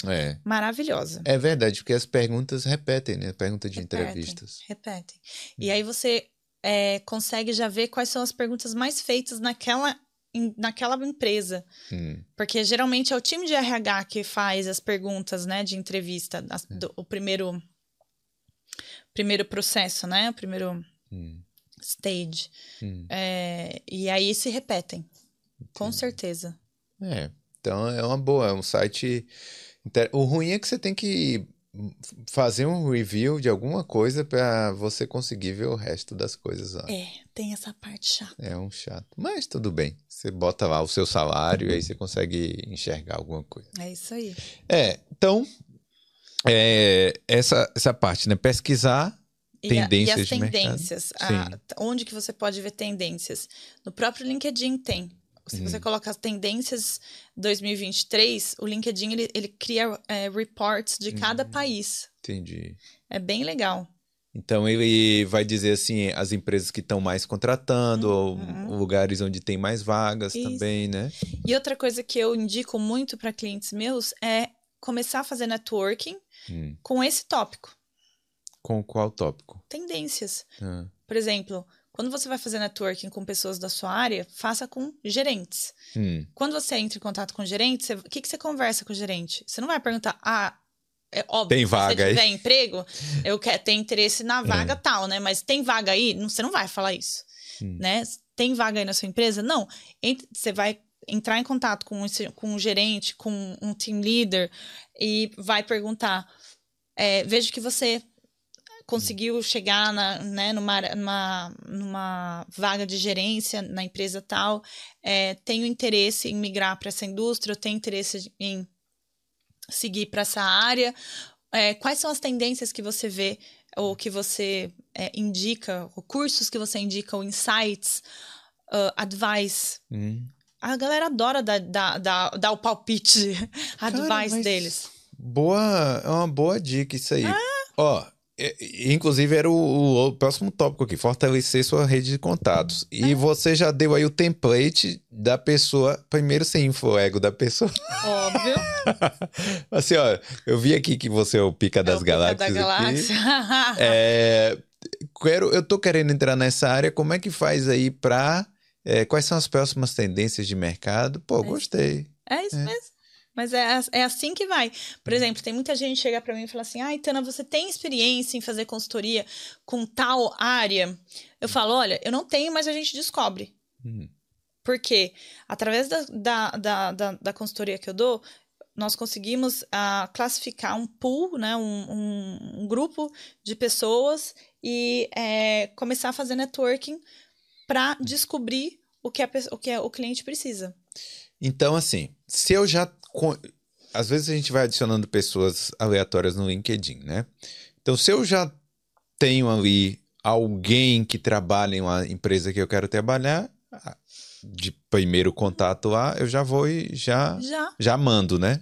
A: é.
B: maravilhosa.
A: É verdade, porque as perguntas repetem, né? Pergunta de repetem, entrevistas.
B: Repetem. E aí você é, consegue já ver quais são as perguntas mais feitas naquela naquela empresa.
A: Hum.
B: Porque geralmente é o time de RH que faz as perguntas, né, de entrevista, as, é. do, o primeiro primeiro processo, né, o primeiro
A: hum.
B: stage.
A: Hum.
B: É, e aí se repetem, com certeza.
A: É, então é uma boa, é um site. O ruim é que você tem que fazer um review de alguma coisa para você conseguir ver o resto das coisas lá.
B: É, tem essa parte chata.
A: É um chato. Mas tudo bem. Você bota lá o seu salário e aí você consegue enxergar alguma coisa.
B: É isso aí.
A: É, então, é, essa, essa parte, né? Pesquisar tendências e, a, e as
B: tendências. A, onde que você pode ver tendências? No próprio LinkedIn tem. Se você hum. coloca as tendências 2023, o LinkedIn ele, ele cria é, reports de cada hum. país.
A: Entendi.
B: É bem legal.
A: Então ele vai dizer assim as empresas que estão mais contratando, uhum. ou lugares onde tem mais vagas Isso. também, né?
B: E outra coisa que eu indico muito para clientes meus é começar a fazer networking
A: hum.
B: com esse tópico.
A: Com qual tópico?
B: Tendências.
A: Ah.
B: Por exemplo, quando você vai fazer networking com pessoas da sua área, faça com gerentes.
A: Hum.
B: Quando você entra em contato com gerentes, o que, que você conversa com o gerente? Você não vai perguntar, ah, é óbvio,
A: tem vaga
B: se você tiver
A: aí.
B: emprego, eu quero ter interesse na vaga é. tal, né? Mas tem vaga aí? Você não vai falar isso,
A: hum.
B: né? Tem vaga aí na sua empresa? Não. Você vai entrar em contato com, com um gerente, com um team leader e vai perguntar, é, vejo que você conseguiu chegar na, né, numa, numa, numa vaga de gerência na empresa tal, é, tenho interesse em migrar para essa indústria, eu tenho interesse em seguir para essa área. É, quais são as tendências que você vê ou que você é, indica, cursos que você indica, ou insights, uh, advice?
A: Hum.
B: A galera adora dar, dar, dar, dar o palpite, advice deles.
A: Boa, é uma boa dica isso aí. Ah. Ó, Inclusive, era o, o, próximo tópico aqui: fortalecer sua rede de contatos. E é. você já deu aí o template da pessoa. Primeiro, sem info ego da pessoa.
B: Óbvio. [laughs]
A: assim, ó, eu vi aqui que você é o pica das é galáxias. Pica da galáxia. [laughs] é, quero, eu tô querendo entrar nessa área. Como é que faz aí pra. É, quais são as próximas tendências de mercado? Pô, é gostei.
B: É isso mesmo. Mas é, é assim que vai. Por uhum. exemplo, tem muita gente que chega para mim e fala assim: ai, ah, Tana, você tem experiência em fazer consultoria com tal área? Eu falo: olha, eu não tenho, mas a gente descobre.
A: Uhum.
B: Porque através da, da, da, da, da consultoria que eu dou, nós conseguimos uh, classificar um pool, né, um, um, um grupo de pessoas e é, começar a fazer networking para descobrir o que, a, o que o cliente precisa.
A: Então, assim, se eu já às vezes a gente vai adicionando pessoas aleatórias no LinkedIn, né? Então, se eu já tenho ali alguém que trabalha em uma empresa que eu quero trabalhar, de primeiro contato lá, eu já vou e já,
B: já.
A: já mando, né?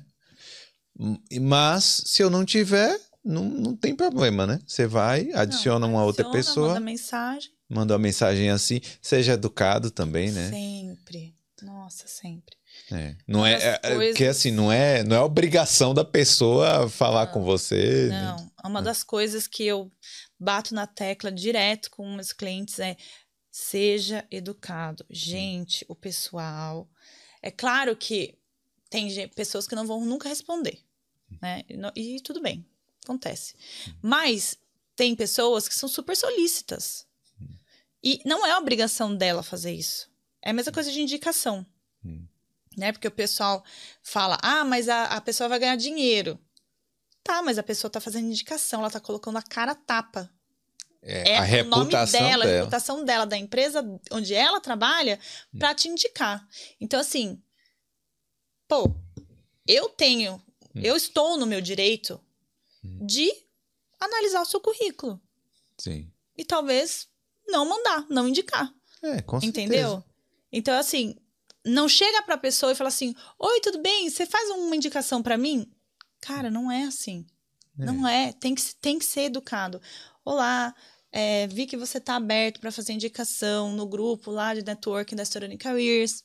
A: Mas se eu não tiver, não, não tem problema, né? Você vai, adiciona não, uma adiciona, outra pessoa. Manda
B: mensagem.
A: Manda uma mensagem assim. Seja educado também, né?
B: Sempre. Nossa, sempre.
A: É. Não é, é, é coisas... que assim, não é, não é obrigação da pessoa falar não, com você.
B: Né? Não, né? uma é. das coisas que eu bato na tecla direto com meus clientes é seja educado. Gente, o pessoal. É claro que tem pessoas que não vão nunca responder, né? E, e tudo bem, acontece. Mas tem pessoas que são super solícitas. E não é obrigação dela fazer isso. É a mesma coisa de indicação. Né? Porque o pessoal fala, ah, mas a, a pessoa vai ganhar dinheiro. Tá, mas a pessoa tá fazendo indicação, ela tá colocando a cara tapa.
A: É, é a reputação dela, dela,
B: a reputação dela, da empresa onde ela trabalha, hum. para te indicar. Então, assim, pô, eu tenho, hum. eu estou no meu direito hum. de analisar o seu currículo.
A: Sim.
B: E talvez não mandar, não indicar.
A: É, com certeza.
B: Entendeu? Então, assim, não chega pra pessoa e fala assim: Oi, tudo bem? Você faz uma indicação para mim? Cara, não é assim. É. Não é. Tem que, tem que ser educado. Olá, é, vi que você está aberto para fazer indicação no grupo lá de networking da Storani Careers.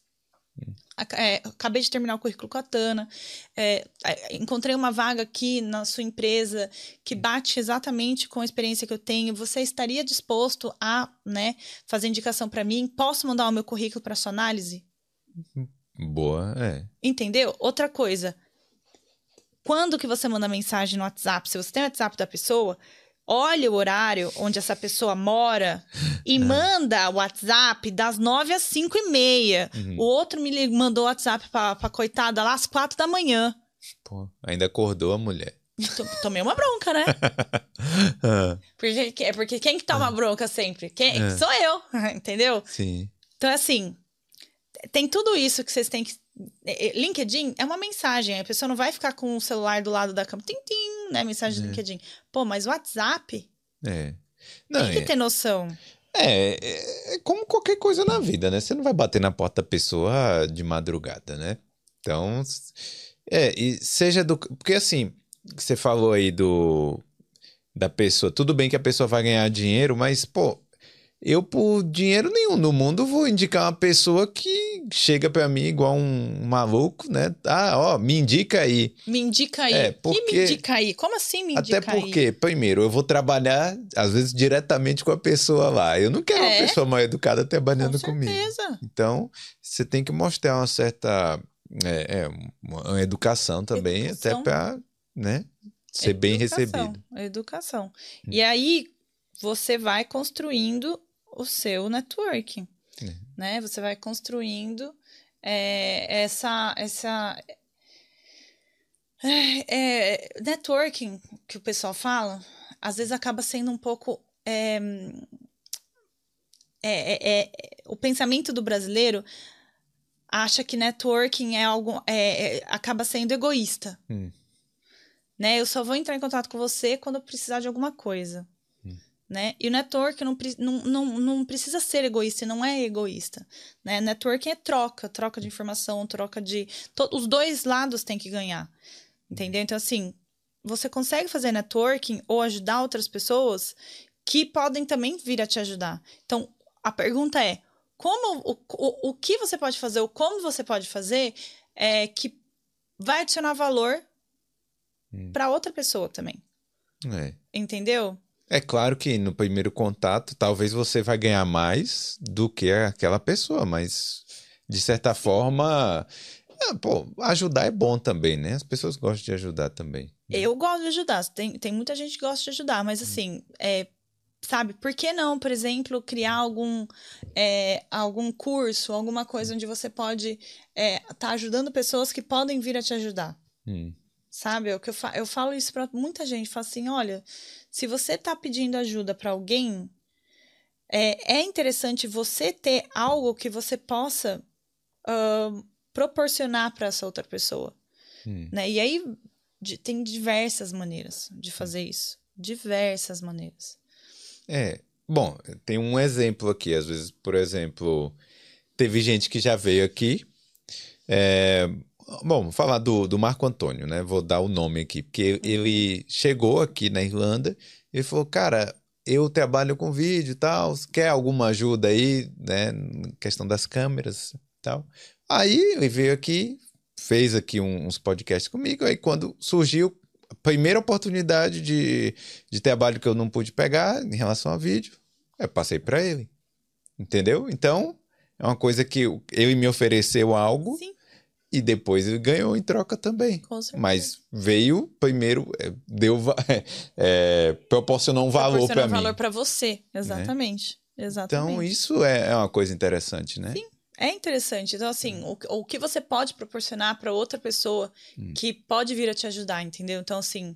B: É, acabei de terminar o currículo com a Tana. É, encontrei uma vaga aqui na sua empresa que bate exatamente com a experiência que eu tenho. Você estaria disposto a né, fazer indicação para mim? Posso mandar o meu currículo para sua análise?
A: Boa, é.
B: Entendeu? Outra coisa. Quando que você manda mensagem no WhatsApp? Se você tem o WhatsApp da pessoa, olha o horário onde essa pessoa mora e [laughs] é. manda o WhatsApp das nove às cinco e meia. Uhum. O outro me mandou o WhatsApp pra, pra coitada lá às quatro da manhã.
A: Pô, ainda acordou a mulher.
B: Tomei uma bronca, né? [laughs] Ah. porque, é porque quem que toma ah. bronca sempre? Quem? É. Sou eu, [laughs] entendeu?
A: Sim.
B: Então, assim, tem tudo isso que vocês têm que. É, é, LinkedIn é uma mensagem, a pessoa não vai ficar com o celular do lado da cama. Tim, tim, né? Mensagem é. do LinkedIn. Pô, mas WhatsApp.
A: É.
B: Não, tem que é... ter noção.
A: É, é, como qualquer coisa na vida, né? Você não vai bater na porta da pessoa de madrugada, né? Então, é, e seja do. Porque assim, você falou aí do. Da pessoa. Tudo bem que a pessoa vai ganhar dinheiro, mas, pô, eu, por dinheiro nenhum no mundo, vou indicar uma pessoa que chega para mim igual um maluco, né? Ah, ó, me indica aí.
B: Me indica aí. É, porque... Que me indica aí? Como assim me indica
A: Até porque, aí? primeiro, eu vou trabalhar, às vezes, diretamente com a pessoa lá. Eu não quero é? uma pessoa mal educada trabalhando com comigo. Então, você tem que mostrar uma certa é, é, uma educação também, educação. até para né, ser educação, bem recebido.
B: Educação. Hum. E aí, você vai construindo o seu networking, é. né? Você vai construindo é, essa essa é, é, networking que o pessoal fala, às vezes acaba sendo um pouco é, é, é, o pensamento do brasileiro acha que networking é algo acaba sendo egoísta. Hum. Né? Eu só vou entrar em contato com você quando eu precisar de alguma coisa né? E o network não, não, não, não precisa ser egoísta, não é egoísta, né? Networking é troca, troca de informação, troca de... os dois lados têm que ganhar, entendeu? Então, assim, você consegue fazer networking ou ajudar outras pessoas que podem também vir a te ajudar. Então, a pergunta é, como, o, o, o que você pode fazer, ou como você pode fazer é, que vai adicionar valor hum. para outra pessoa também.
A: É.
B: Entendeu?
A: É claro que no primeiro contato, talvez você vai ganhar mais do que aquela pessoa, mas de certa forma, é, pô, ajudar é bom também, né? As pessoas gostam de ajudar também.
B: Eu gosto de ajudar, tem, tem muita gente que gosta de ajudar, mas assim, é, sabe, por que não, por exemplo, criar algum, é, algum curso, alguma coisa onde você pode estar é, tá ajudando pessoas que podem vir a te ajudar?
A: Hum.
B: Sabe? Eu, que eu, fa eu falo isso para muita gente. Falo assim: olha, se você está pedindo ajuda para alguém, é, é interessante você ter algo que você possa uh, proporcionar para essa outra pessoa. Hum. Né? E aí de, tem diversas maneiras de fazer isso. Diversas maneiras.
A: É. Bom, tem um exemplo aqui. Às vezes, por exemplo, teve gente que já veio aqui. É, Bom, falar do, do Marco Antônio, né? Vou dar o nome aqui, porque ele chegou aqui na Irlanda e falou, cara, eu trabalho com vídeo e tal, quer alguma ajuda aí, né? Questão das câmeras e tal. Aí ele veio aqui, fez aqui uns podcasts comigo, aí quando surgiu a primeira oportunidade de, de trabalho que eu não pude pegar em relação a vídeo, eu passei para ele. Entendeu? Então, é uma coisa que ele me ofereceu algo Sim. E depois ele ganhou em troca também.
B: Com certeza.
A: Mas veio primeiro, é, deu, [laughs] é, proporcionou um valor para mim.
B: um valor para você, exatamente. Né? Exatamente.
A: Então isso é, é uma coisa interessante, né?
B: Sim. É interessante. Então, assim, hum. o, o que você pode proporcionar para outra pessoa hum. que pode vir a te ajudar, entendeu? Então, assim,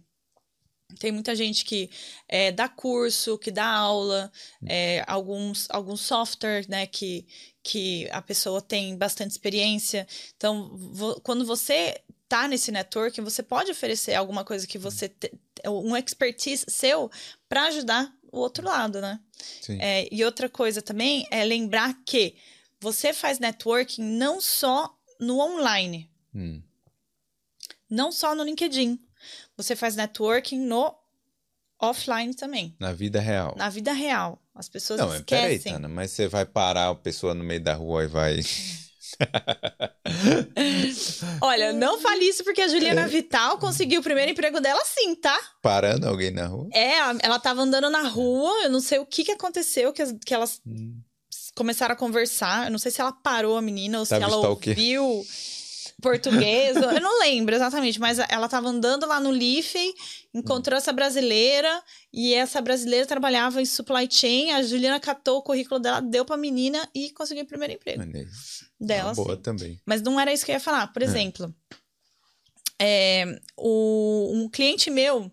B: tem muita gente que é, dá curso, que dá aula, hum. é, alguns, alguns software, né, que, que a pessoa tem bastante experiência. Então, vo, quando você tá nesse network, você pode oferecer alguma coisa que você um expertise seu para ajudar o outro lado, né? É, e outra coisa também é lembrar que você faz networking não só no online, hum. não só no LinkedIn. Você faz networking no offline também.
A: Na vida real.
B: Na vida real. As pessoas não, esquecem. Peraí, Tana,
A: mas você vai parar a pessoa no meio da rua e vai. [laughs]
B: Olha, não fale isso porque a Juliana Vital conseguiu o primeiro emprego dela sim, tá?
A: Parando alguém na rua?
B: É, ela tava andando na rua, eu não sei o que que aconteceu, que, que elas hum começaram a conversar. Eu não sei se ela parou a menina ou se ela ouviu português. eu não lembro exatamente, mas ela estava andando lá no Liffey, encontrou essa brasileira e essa brasileira trabalhava em supply chain. A Juliana catou o currículo dela, deu para a menina e conseguiu o primeiro emprego. Dela.
A: Boa assim. também.
B: Mas não era isso que eu ia falar. Por é. exemplo, é, o, um cliente meu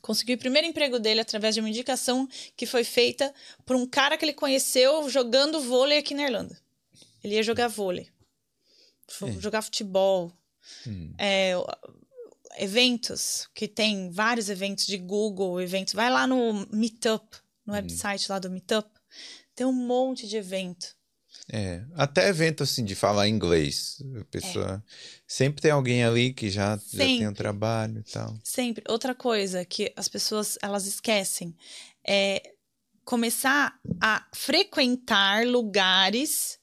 B: conseguiu o primeiro emprego dele através de uma indicação que foi feita por um cara que ele conheceu jogando vôlei aqui na Irlanda. Ele ia jogar vôlei, jogar futebol, hum. é, eventos, que tem vários eventos de Google, eventos. Vai lá no Meetup, no hum. website lá do Meetup, tem um monte de evento.
A: É, até evento assim de falar inglês. A pessoa é. sempre tem alguém ali que já, já tem um trabalho e tal.
B: Sempre. Outra coisa que as pessoas elas esquecem é começar a frequentar lugares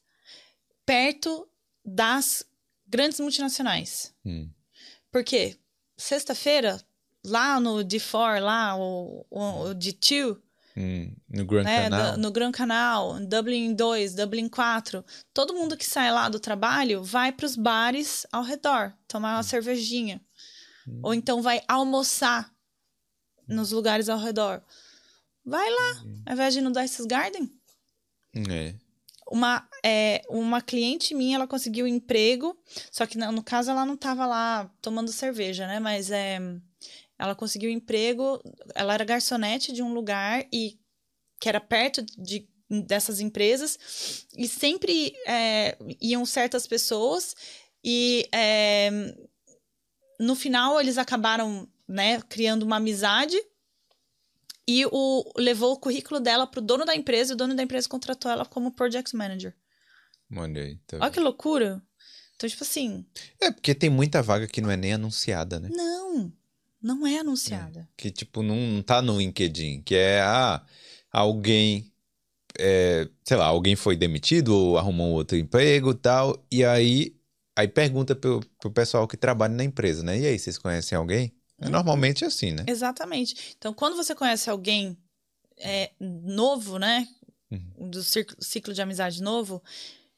B: perto das grandes multinacionais. Hum. Porque sexta-feira, lá no D4, lá o, o, o D2,
A: Hum, no Grand né? Canal.
B: no Grand Canal, Dublin 2, Dublin 4. Todo mundo que sai lá do trabalho vai para os bares ao redor, tomar uma hum. cervejinha. Hum. Ou então vai almoçar nos lugares ao redor. Vai lá, hum. ao invés de ir no Dice's Garden. É. Uma, é, uma cliente minha, ela conseguiu um emprego, só que no caso ela não estava lá tomando cerveja, né? Mas é ela conseguiu um emprego, ela era garçonete de um lugar e que era perto de, dessas empresas e sempre é, iam certas pessoas e é, no final eles acabaram né, criando uma amizade e o, levou o currículo dela para o dono da empresa e o dono da empresa contratou ela como project manager.
A: Mandei.
B: Tá Olha que loucura. Então, tipo assim.
A: É, porque tem muita vaga que não é nem anunciada, né?
B: Não. Não é anunciada. É,
A: que, tipo, não, não tá no LinkedIn. Que é, ah, alguém, é, sei lá, alguém foi demitido ou arrumou um outro emprego tal. E aí, aí pergunta pro, pro pessoal que trabalha na empresa, né? E aí, vocês conhecem alguém? Uhum. Normalmente é assim, né?
B: Exatamente. Então, quando você conhece alguém é, novo, né? Uhum. Do ciclo de amizade novo,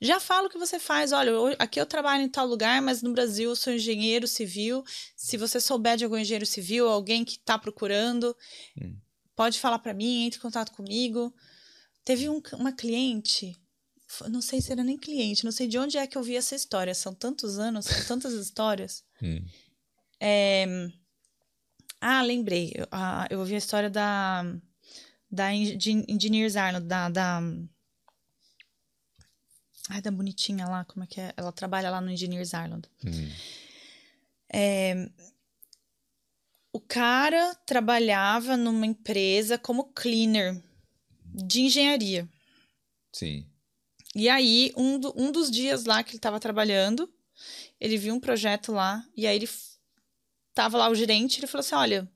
B: já fala o que você faz. Olha, eu, aqui eu trabalho em tal lugar, mas no Brasil eu sou engenheiro civil. Se você souber de algum engenheiro civil, alguém que está procurando, hum. pode falar para mim, entre em contato comigo. Teve um, uma cliente, não sei se era nem cliente, não sei de onde é que eu vi essa história. São tantos anos, são tantas histórias. Hum. É... Ah, lembrei. Eu, ah, eu ouvi a história da, da Engineers Ireland, da, da Ai, da bonitinha lá, como é que é? Ela trabalha lá no Engineers Ireland. Hum. É, o cara trabalhava numa empresa como cleaner de engenharia.
A: Sim.
B: E aí, um, do, um dos dias lá que ele estava trabalhando, ele viu um projeto lá, e aí ele tava lá o gerente, ele falou assim: olha,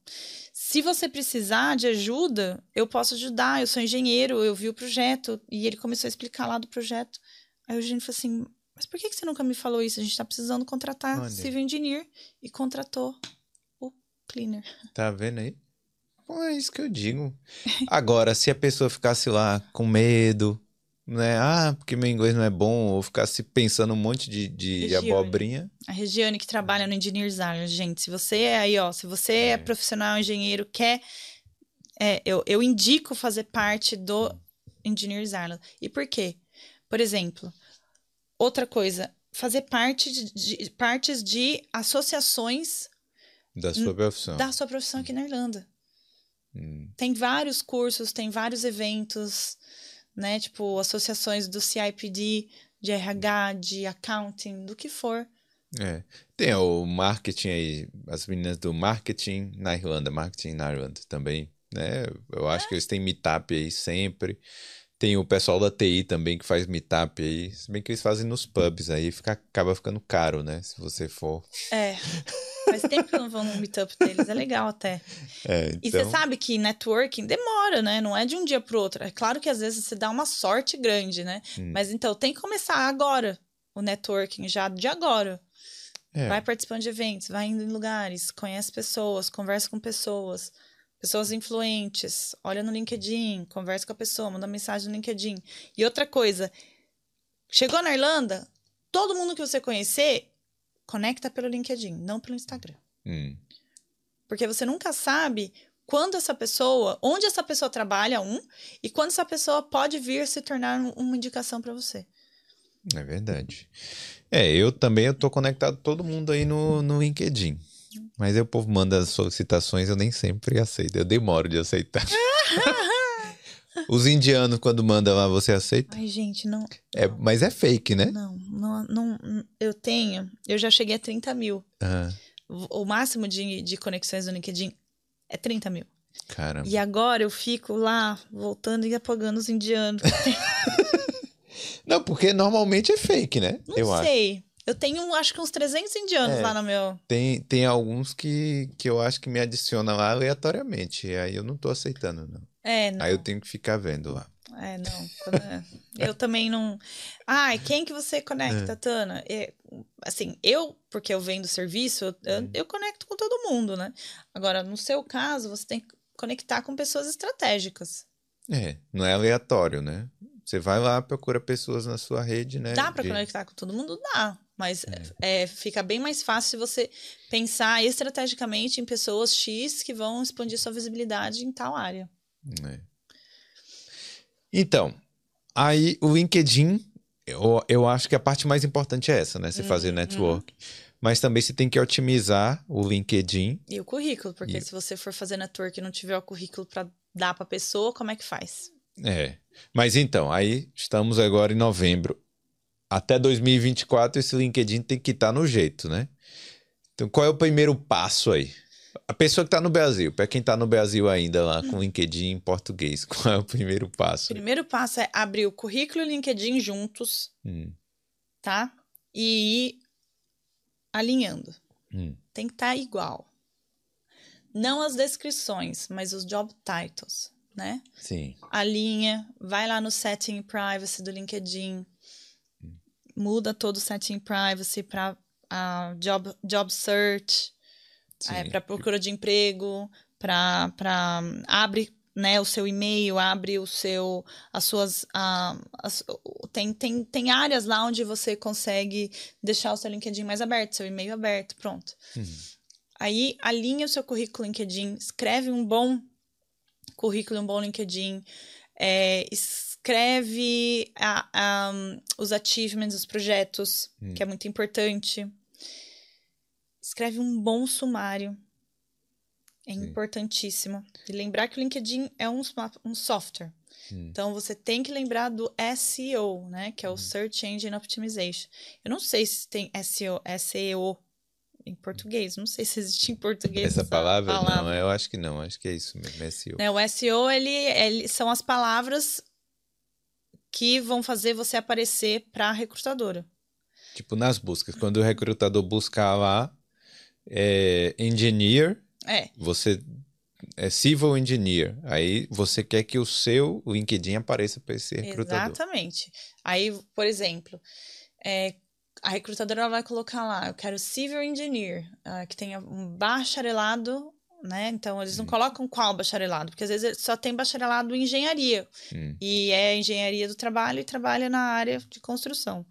B: se você precisar de ajuda, eu posso ajudar, eu sou engenheiro, eu vi o projeto. E ele começou a explicar lá do projeto. Aí o Eugênio falou assim: Mas por que, você nunca me falou isso? A gente tá precisando contratar Onde? civil engineer. E contratou o cleaner.
A: Tá vendo aí? Bom, é isso que eu digo. Agora, se a pessoa ficasse lá com medo, né? Ah, porque meu inglês não é bom, ou ficasse pensando um monte de, de abobrinha.
B: A Regiane que trabalha no Engineers Ireland, gente, se você é aí, ó, se você é, é profissional, engenheiro, quer. É, eu, eu indico fazer parte do Engineers Ireland. E por quê? Por exemplo, outra coisa, fazer parte de, de, partes de associações
A: da sua profissão.
B: Da sua profissão aqui na Irlanda.
A: Hum.
B: Tem vários cursos, tem vários eventos, né? Tipo, associações do CIPD, de RH, de accounting, do que for.
A: É. Tem o marketing aí, as meninas do marketing na Irlanda, marketing na Irlanda também, né? Eu acho é. que eles têm meetup aí sempre. Tem o pessoal da TI também que faz meetup aí. Se bem que eles fazem nos pubs aí, fica, acaba ficando caro, né? Se você for.
B: É. Faz tempo que eu não vou no meetup deles, é legal até. [laughs]
A: É, então...
B: E você sabe que networking demora, né? Não é de um dia pro outro. É claro que às vezes você dá uma sorte grande, né? Hum. Mas então tem que começar agora o networking, já de agora. É. Vai participando de eventos, vai indo em lugares, conhece pessoas, conversa com pessoas pessoas influentes, olha no LinkedIn, conversa com a pessoa, manda mensagem no LinkedIn. E outra coisa, chegou na Irlanda, todo mundo que você conhecer, conecta pelo LinkedIn, não pelo Instagram.
A: Hum.
B: Porque você nunca sabe quando essa pessoa, onde essa pessoa trabalha, um, e quando essa pessoa pode vir se tornar uma indicação para você.
A: É verdade. É, eu também eu tô conectado todo mundo aí no, no LinkedIn. Mas aí o povo manda as solicitações, eu nem sempre aceito. Eu demoro de aceitar. [laughs] Os indianos, quando mandam lá, você aceita?
B: Ai, gente, não.
A: É, mas é fake, né?
B: Não, não, não. Eu tenho. Eu já cheguei a 30 mil.
A: Uhum.
B: O máximo de, de conexões no LinkedIn é 30 mil.
A: Caramba.
B: E agora eu fico lá, voltando e apagando os indianos. [laughs]
A: não, porque normalmente é fake, né?
B: Não eu sei. Acho. Eu tenho, acho que uns 300 indianos é, lá no meu.
A: Tem, tem alguns que, que eu acho que me adicionam lá aleatoriamente. E aí eu não tô aceitando, não.
B: É, não.
A: Aí eu tenho que ficar vendo lá.
B: É, não. É, eu também não. Ai, quem que você conecta, é. Tana? É, assim, eu, porque eu vendo serviço, eu, hum. eu conecto com todo mundo, né? Agora, no seu caso, você tem que conectar com pessoas estratégicas.
A: É, não é aleatório, né? Você vai lá, procura pessoas na sua rede, né?
B: Dá para de... conectar com todo mundo? Dá. Mas é. É, fica bem mais fácil se você pensar estrategicamente em pessoas X que vão expandir sua visibilidade em tal área.
A: É. Então, aí o LinkedIn, eu, eu acho que a parte mais importante é essa, né? Você fazer uhum. network. Mas também você tem que otimizar o LinkedIn.
B: E o currículo, porque e... se você for fazer network e não tiver o currículo para dar para a pessoa, como é que faz?
A: É. Mas então, aí estamos agora em novembro até 2024 esse LinkedIn tem que estar tá no jeito, né? Então, qual é o primeiro passo aí? A pessoa que está no Brasil, para quem está no Brasil ainda lá com LinkedIn em português, [laughs] qual é o primeiro passo?
B: O primeiro passo é abrir o currículo e o LinkedIn juntos,
A: hum.
B: tá? E ir alinhando.
A: Hum.
B: Tem que estar tá igual. Não as descrições, mas os job titles, né?
A: Sim.
B: Alinha, vai lá no setting privacy do LinkedIn, muda todo o setting privacy para a job, job search, é, para procura de emprego, para abre né, o seu e-mail, abre o seu, as suas, uh, as, tem, tem, tem áreas lá onde você consegue deixar o seu LinkedIn mais aberto, seu e-mail aberto, pronto.
A: Uhum.
B: Aí alinha o seu currículo LinkedIn, escreve um bom currículo, um bom LinkedIn, é, escreve a, a, os achievements, os projetos, hum. que é muito importante. Escreve um bom sumário. É Sim. importantíssimo. E lembrar que o LinkedIn é um, um software. Hum. Então você tem que lembrar do SEO, né? Que é o hum. Search Engine Optimization. Eu não sei se tem SEO, SEO em português. Não sei se existe em português
A: essa, essa palavra. palavra. Não, eu acho que não. Acho que é isso mesmo, SEO.
B: É, o SEO, ele, ele são as palavras que vão fazer você aparecer para a recrutadora.
A: Tipo nas buscas, quando o recrutador buscar lá é, engineer,
B: é.
A: você é civil engineer, aí você quer que o seu LinkedIn apareça para esse recrutador.
B: Exatamente. Aí, por exemplo, é, a recrutadora vai colocar lá, eu quero civil engineer, uh, que tenha um bacharelado né? Então eles não hum. colocam qual bacharelado, porque às vezes só tem bacharelado em engenharia.
A: Hum.
B: E é engenharia do trabalho e trabalha na área de construção.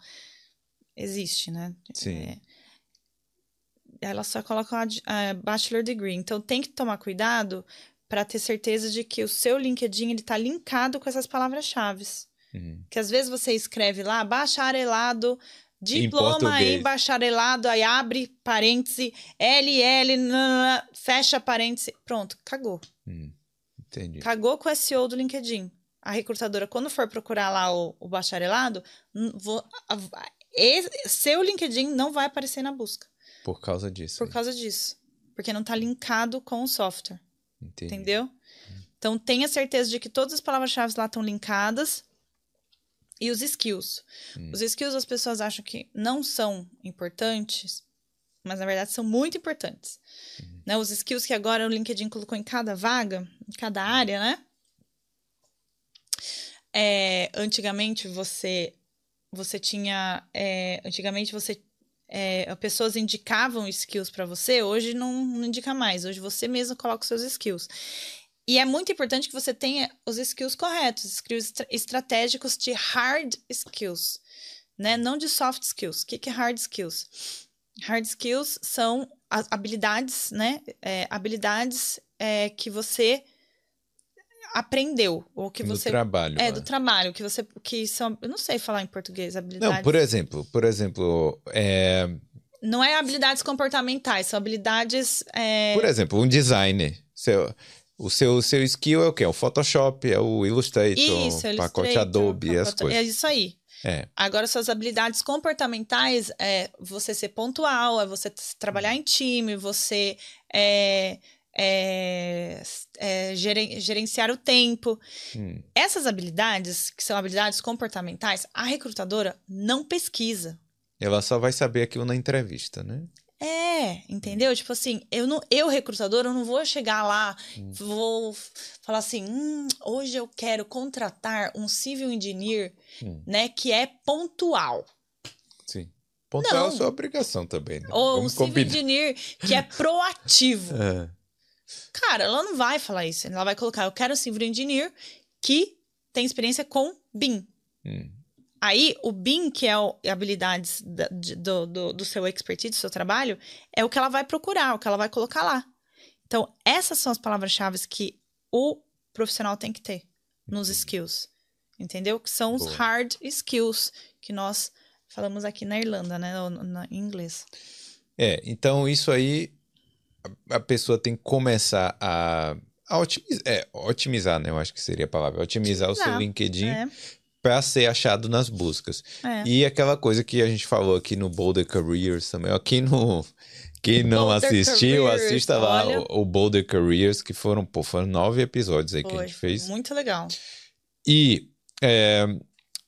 B: Existe, né?
A: Sim. É,
B: ela só coloca a, a bachelor degree. Então tem que tomar cuidado para ter certeza de que o seu LinkedIn ele tá linkado com essas palavras-chave. Uhum. Que às vezes você escreve lá, bacharelado, diploma em, em bacharelado, aí abre parêntese, LL, fecha parêntese, pronto, cagou.
A: Uhum. Entendi.
B: Cagou com o SEO do LinkedIn. A recrutadora, quando for procurar lá o, o bacharelado, vou, a, seu LinkedIn não vai aparecer na busca.
A: Por causa disso.
B: Por causa disso. Porque não está linkado com o software. Entendi. Entendeu? Então tenha certeza de que todas as palavras-chave lá estão linkadas. E os skills. Hum. Os skills as pessoas acham que não são importantes, mas na verdade são muito importantes. Uhum. Né? Os skills que agora o LinkedIn colocou em cada vaga, em cada área, né? É, antigamente você você tinha é, antigamente você é, pessoas indicavam skills para você, hoje não, não indica mais. Hoje você mesmo coloca os seus skills. E é muito importante que você tenha os skills corretos, skills estratégicos de hard skills, né? Não de soft skills. O que, que é hard skills? Hard skills são habilidades, né? É, habilidades é, que você aprendeu ou que você
A: do trabalho
B: é, do trabalho que você que são eu não sei falar em português habilidades
A: não por exemplo por exemplo é...
B: não é habilidades comportamentais são habilidades é...
A: por exemplo um designer o seu, seu skill é o quê? É o Photoshop, é o Illustrator, isso, o pacote Adobe, pacote, as coisas.
B: É isso aí.
A: É.
B: Agora, suas habilidades comportamentais é você ser pontual, é você trabalhar em time, você é, é, é, gerenciar o tempo. Hum. Essas habilidades, que são habilidades comportamentais, a recrutadora não pesquisa.
A: Ela só vai saber aquilo na entrevista, né?
B: É, entendeu? Tipo assim, eu, não, eu recrutadora, eu não vou chegar lá, hum. vou falar assim, hum, hoje eu quero contratar um civil engineer, hum. né, que é pontual.
A: Sim. Pontual não. é sua obrigação também, né?
B: Ou Vamos um civil combinar. engineer que é [laughs] proativo. é. Cara, ela não vai falar isso. Ela vai colocar, eu quero um civil engineer que tem experiência com BIM. Hum. Aí, o BIM, que é o, habilidades da, de, do, do, do, seu expertise, do seu trabalho, é o que ela vai procurar, o que ela vai colocar lá. Então, essas são as palavras-chave que o profissional tem que ter nos skills. Entendeu? Que são os Boa. hard skills que nós falamos aqui na Irlanda, né? Em inglês.
A: É, então isso aí a pessoa tem que começar a, a otimizar, é, otimizar, né? Eu acho que seria a palavra. Otimizar, otimizar o seu LinkedIn é. Para ser achado nas buscas. É. E aquela coisa que a gente falou aqui no Boulder Careers também, aqui no. Quem não Boulder assistiu, Careers, assista lá o, o, Boulder Careers, que foram, pô, foram nove episódios aí Foi, que a gente fez.
B: Muito legal.
A: E é,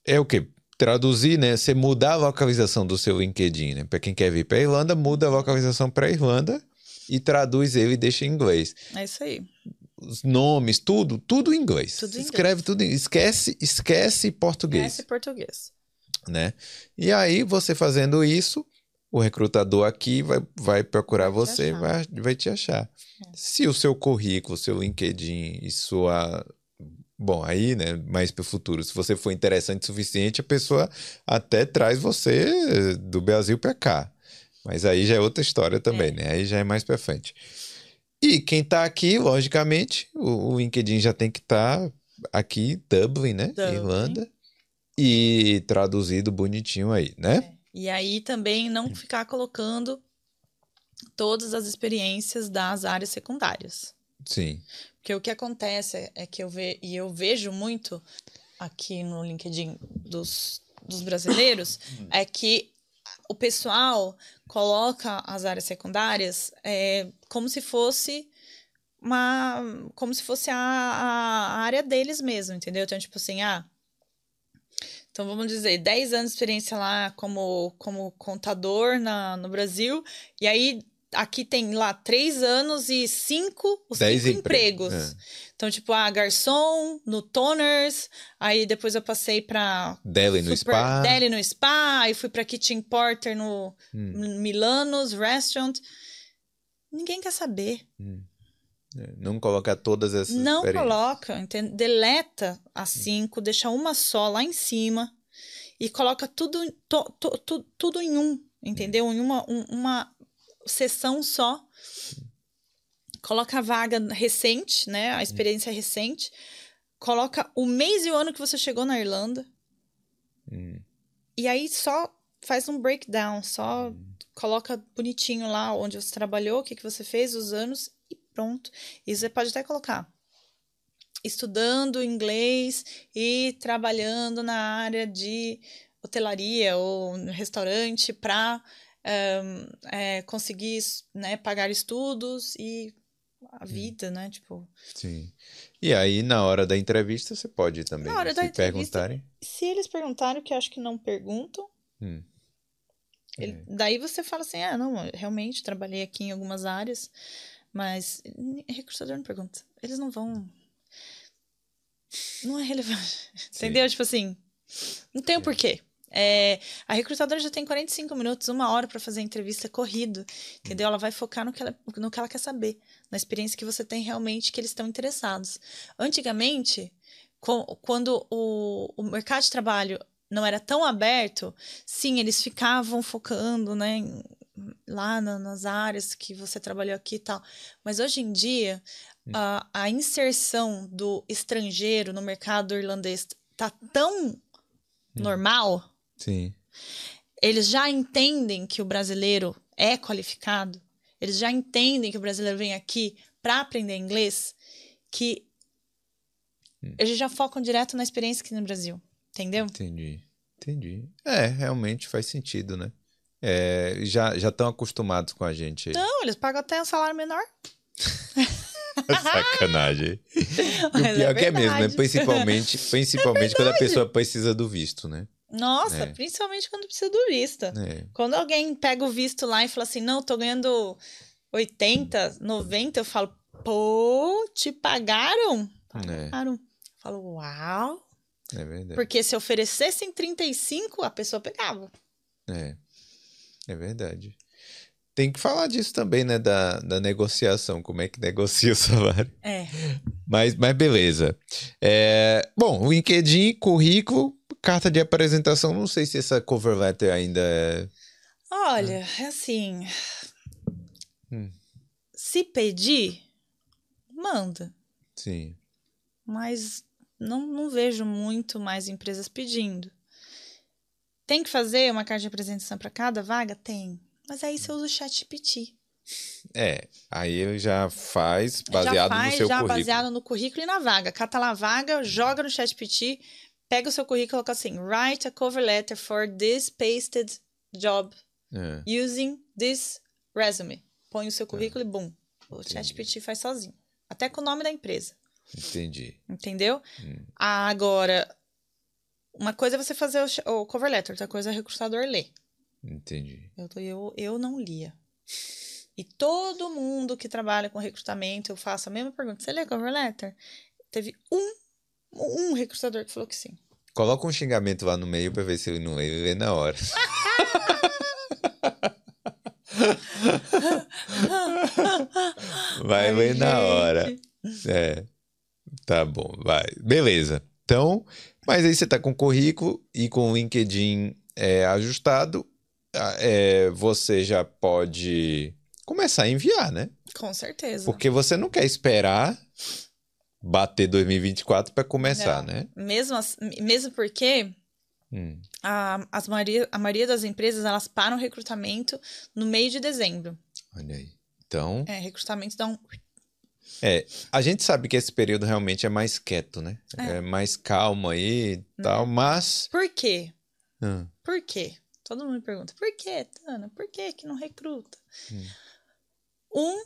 A: é o quê? Traduzir, né? Você mudar a localização do seu LinkedIn, né? Para quem quer vir para Irlanda, muda a localização para Irlanda e traduz ele e deixa em inglês.
B: É isso aí.
A: Os nomes, tudo, tudo em inglês. Tudo em Escreve inglês. tudo em esquece, esquece português.
B: Esquece português.
A: Né? E aí você fazendo isso, o recrutador aqui vai, vai procurar vai você, vai, vai te achar. É. Se o seu currículo, seu LinkedIn e sua Bom, aí, né, mais para o futuro, se você for interessante o suficiente, a pessoa até traz você do Brasil para cá. Mas aí já é outra história também, é. né? Aí já é mais para frente. E quem está aqui, logicamente, o, o, LinkedIn já tem que estar tá aqui, Dublin, né? Dublin. Irlanda. E traduzido bonitinho aí, né? É.
B: E aí também não ficar colocando todas as experiências das áreas secundárias.
A: Sim.
B: Porque o que acontece é que eu vejo, e eu vejo muito aqui no LinkedIn dos, dos brasileiros, [coughs] é que o pessoal coloca as áreas secundárias é, como se fosse uma como se fosse a, a, área deles mesmo, entendeu? Então, tipo assim, ah, então vamos dizer, 10 anos de experiência lá como, como contador na, no Brasil, e aí aqui tem lá três anos e cinco, os cinco empregos. É. Então, tipo, a ah, garçom no Toners, aí depois eu passei pra...
A: Deli no Spa.
B: Deli no Spa, aí fui pra Kitchen Porter no hum. Milanos Restaurant. Ninguém quer saber.
A: Hum. É, não coloca todas essas
B: Não coloca, entende? deleta as hum. cinco, deixa uma só lá em cima e coloca tudo, to, to, to, tudo em um, entendeu? Em uma, um, uma sessão só. Coloca a vaga recente, né? A experiência recente. Coloca o mês e o ano que você chegou na Irlanda.
A: Hum.
B: E aí só faz um breakdown, só hum. coloca bonitinho lá onde você trabalhou, o que, que você fez, os anos e pronto. E você pode até colocar estudando inglês e trabalhando na área de hotelaria ou restaurante para um, é, conseguir né, pagar estudos e a hum. vida, né? Tipo.
A: Sim. E aí, na hora da entrevista, você pode também.
B: Na hora
A: se
B: da entrevista, perguntarem. Se eles perguntarem, que acho que não perguntam. Hum. Ele, é. Daí você fala assim: ah, não, realmente trabalhei aqui em algumas áreas, mas recrutador não pergunta. Eles não vão. Não é relevante. Entendeu? Tipo assim, não tem o um porquê. É, a recrutadora já tem 45 minutos, uma hora para fazer a entrevista corrido, entendeu? Ela vai focar no que ela, no que ela quer saber, na experiência que você tem realmente que eles estão interessados. Antigamente, com, quando o, o mercado de trabalho não era tão aberto, sim, eles ficavam focando, né, lá na, nas áreas que você trabalhou aqui e tal. Mas hoje em dia, hum. a, a inserção do estrangeiro no mercado irlandês tá tão hum. normal
A: Sim.
B: Eles já entendem que o brasileiro é qualificado, eles já entendem que o brasileiro vem aqui para aprender inglês, que hum. eles já focam direto na experiência aqui no Brasil. Entendeu?
A: Entendi. Entendi. É, realmente faz sentido, né? É, já estão acostumados com a gente aí.
B: Não, eles pagam até um salário menor. [laughs]
A: Sacanagem. [laughs] E o pior é que é mesmo, né? Principalmente, principalmente [laughs] é quando a pessoa precisa do visto, né?
B: Nossa, é. principalmente quando precisa do visto. É. Quando alguém pega o visto lá e fala assim, não, tô ganhando 80, 90, eu falo, pô, te pagaram? É. Pagaram. Eu falo, uau.
A: É verdade.
B: Porque se oferecessem 35, a pessoa pegava.
A: É. É verdade. Tem que falar disso também, né? Da, da negociação, como é que negocia o salário.
B: É.
A: Mas, mas beleza. É, bom, LinkedIn, currículo, carta de apresentação, não sei se essa cover letter ainda é.
B: Olha, é assim. Hum. Se pedir, manda.
A: Sim.
B: Mas não, não vejo muito mais empresas pedindo. Tem que fazer uma carta de apresentação para cada vaga? Tem. Mas aí você usa o chat GPT.
A: É, aí ele já faz baseado já faz, no seu já currículo.
B: baseado no currículo e na vaga. Cata lá a vaga, joga no chat GPT, pega o seu currículo e coloca assim, write a cover letter for this pasted job é. using this resume. Põe o seu currículo é. e bum. O chat GPT faz sozinho. Até com o nome da empresa.
A: Entendi.
B: Entendeu? Hum. Agora, uma coisa é você fazer o, o cover letter, outra coisa é o recrutador ler.
A: Entendi.
B: Eu, eu, eu não lia. E todo mundo que trabalha com recrutamento, eu faço a mesma pergunta. Você lê cover letter? Teve um, um recrutador que falou que sim.
A: Coloca um xingamento lá no meio pra ver se ele não lê, ele lê na hora. [laughs] vai Ai, ler na hora. É. Tá bom, vai. Beleza. Então, mas aí você tá com o currículo e com o LinkedIn é, ajustado. É, você já pode começar a enviar, né?
B: Com certeza.
A: Porque você não quer esperar bater 2024 para começar, não. né?
B: Mesmo, mesmo porque hum. a, as maioria, a maioria das empresas elas param o recrutamento no meio de dezembro.
A: Olha aí. Então.
B: É, recrutamento dá um.
A: É, a gente sabe que esse período realmente é mais quieto, né? É, é mais calmo aí e tal, mas.
B: Por quê? Hum. Por quê? Todo mundo me pergunta, por que, Tana? Por que que não recruta? Hum. Um,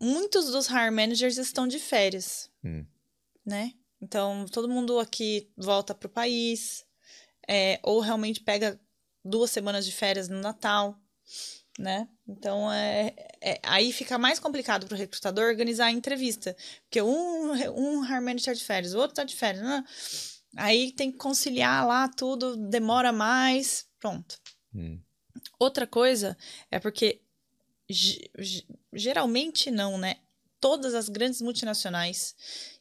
B: muitos dos hire managers estão de férias, hum. né? Então, todo mundo aqui volta para o país, é, ou realmente pega duas semanas de férias no Natal, né? Então, é, é aí fica mais complicado para o recrutador organizar a entrevista, porque um, um hire manager de férias, o outro está de férias, né? Aí tem que conciliar lá tudo, demora mais. Pronto. Hum. Outra coisa é porque geralmente não, né? Todas as grandes multinacionais,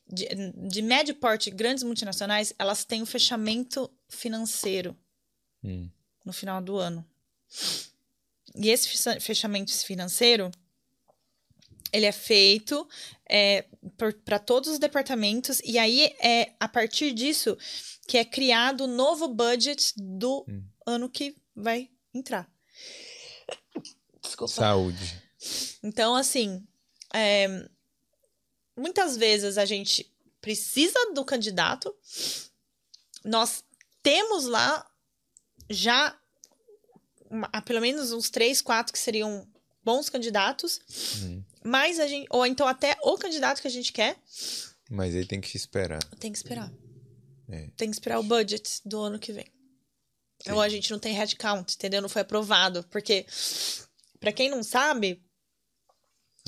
B: de, de médio porte, grandes multinacionais, elas têm o fechamento financeiro hum. no final do ano. E esse fechamento financeiro, Ele é feito é, para todos os departamentos, e aí é a partir disso que é criado o novo budget do hum. ano que vai entrar.
A: Desculpa. Saúde.
B: Então, assim, é, muitas vezes a gente precisa do candidato, nós temos lá já uma, pelo menos uns três, quatro que seriam bons candidatos, uhum. mas a gente, ou então até o candidato que a gente quer.
A: Mas aí tem que esperar.
B: Tem que esperar. É. Tem que esperar o budget do ano que vem. Sim. Ou a gente não tem headcount, entendeu? Não foi aprovado. Porque, para quem não sabe,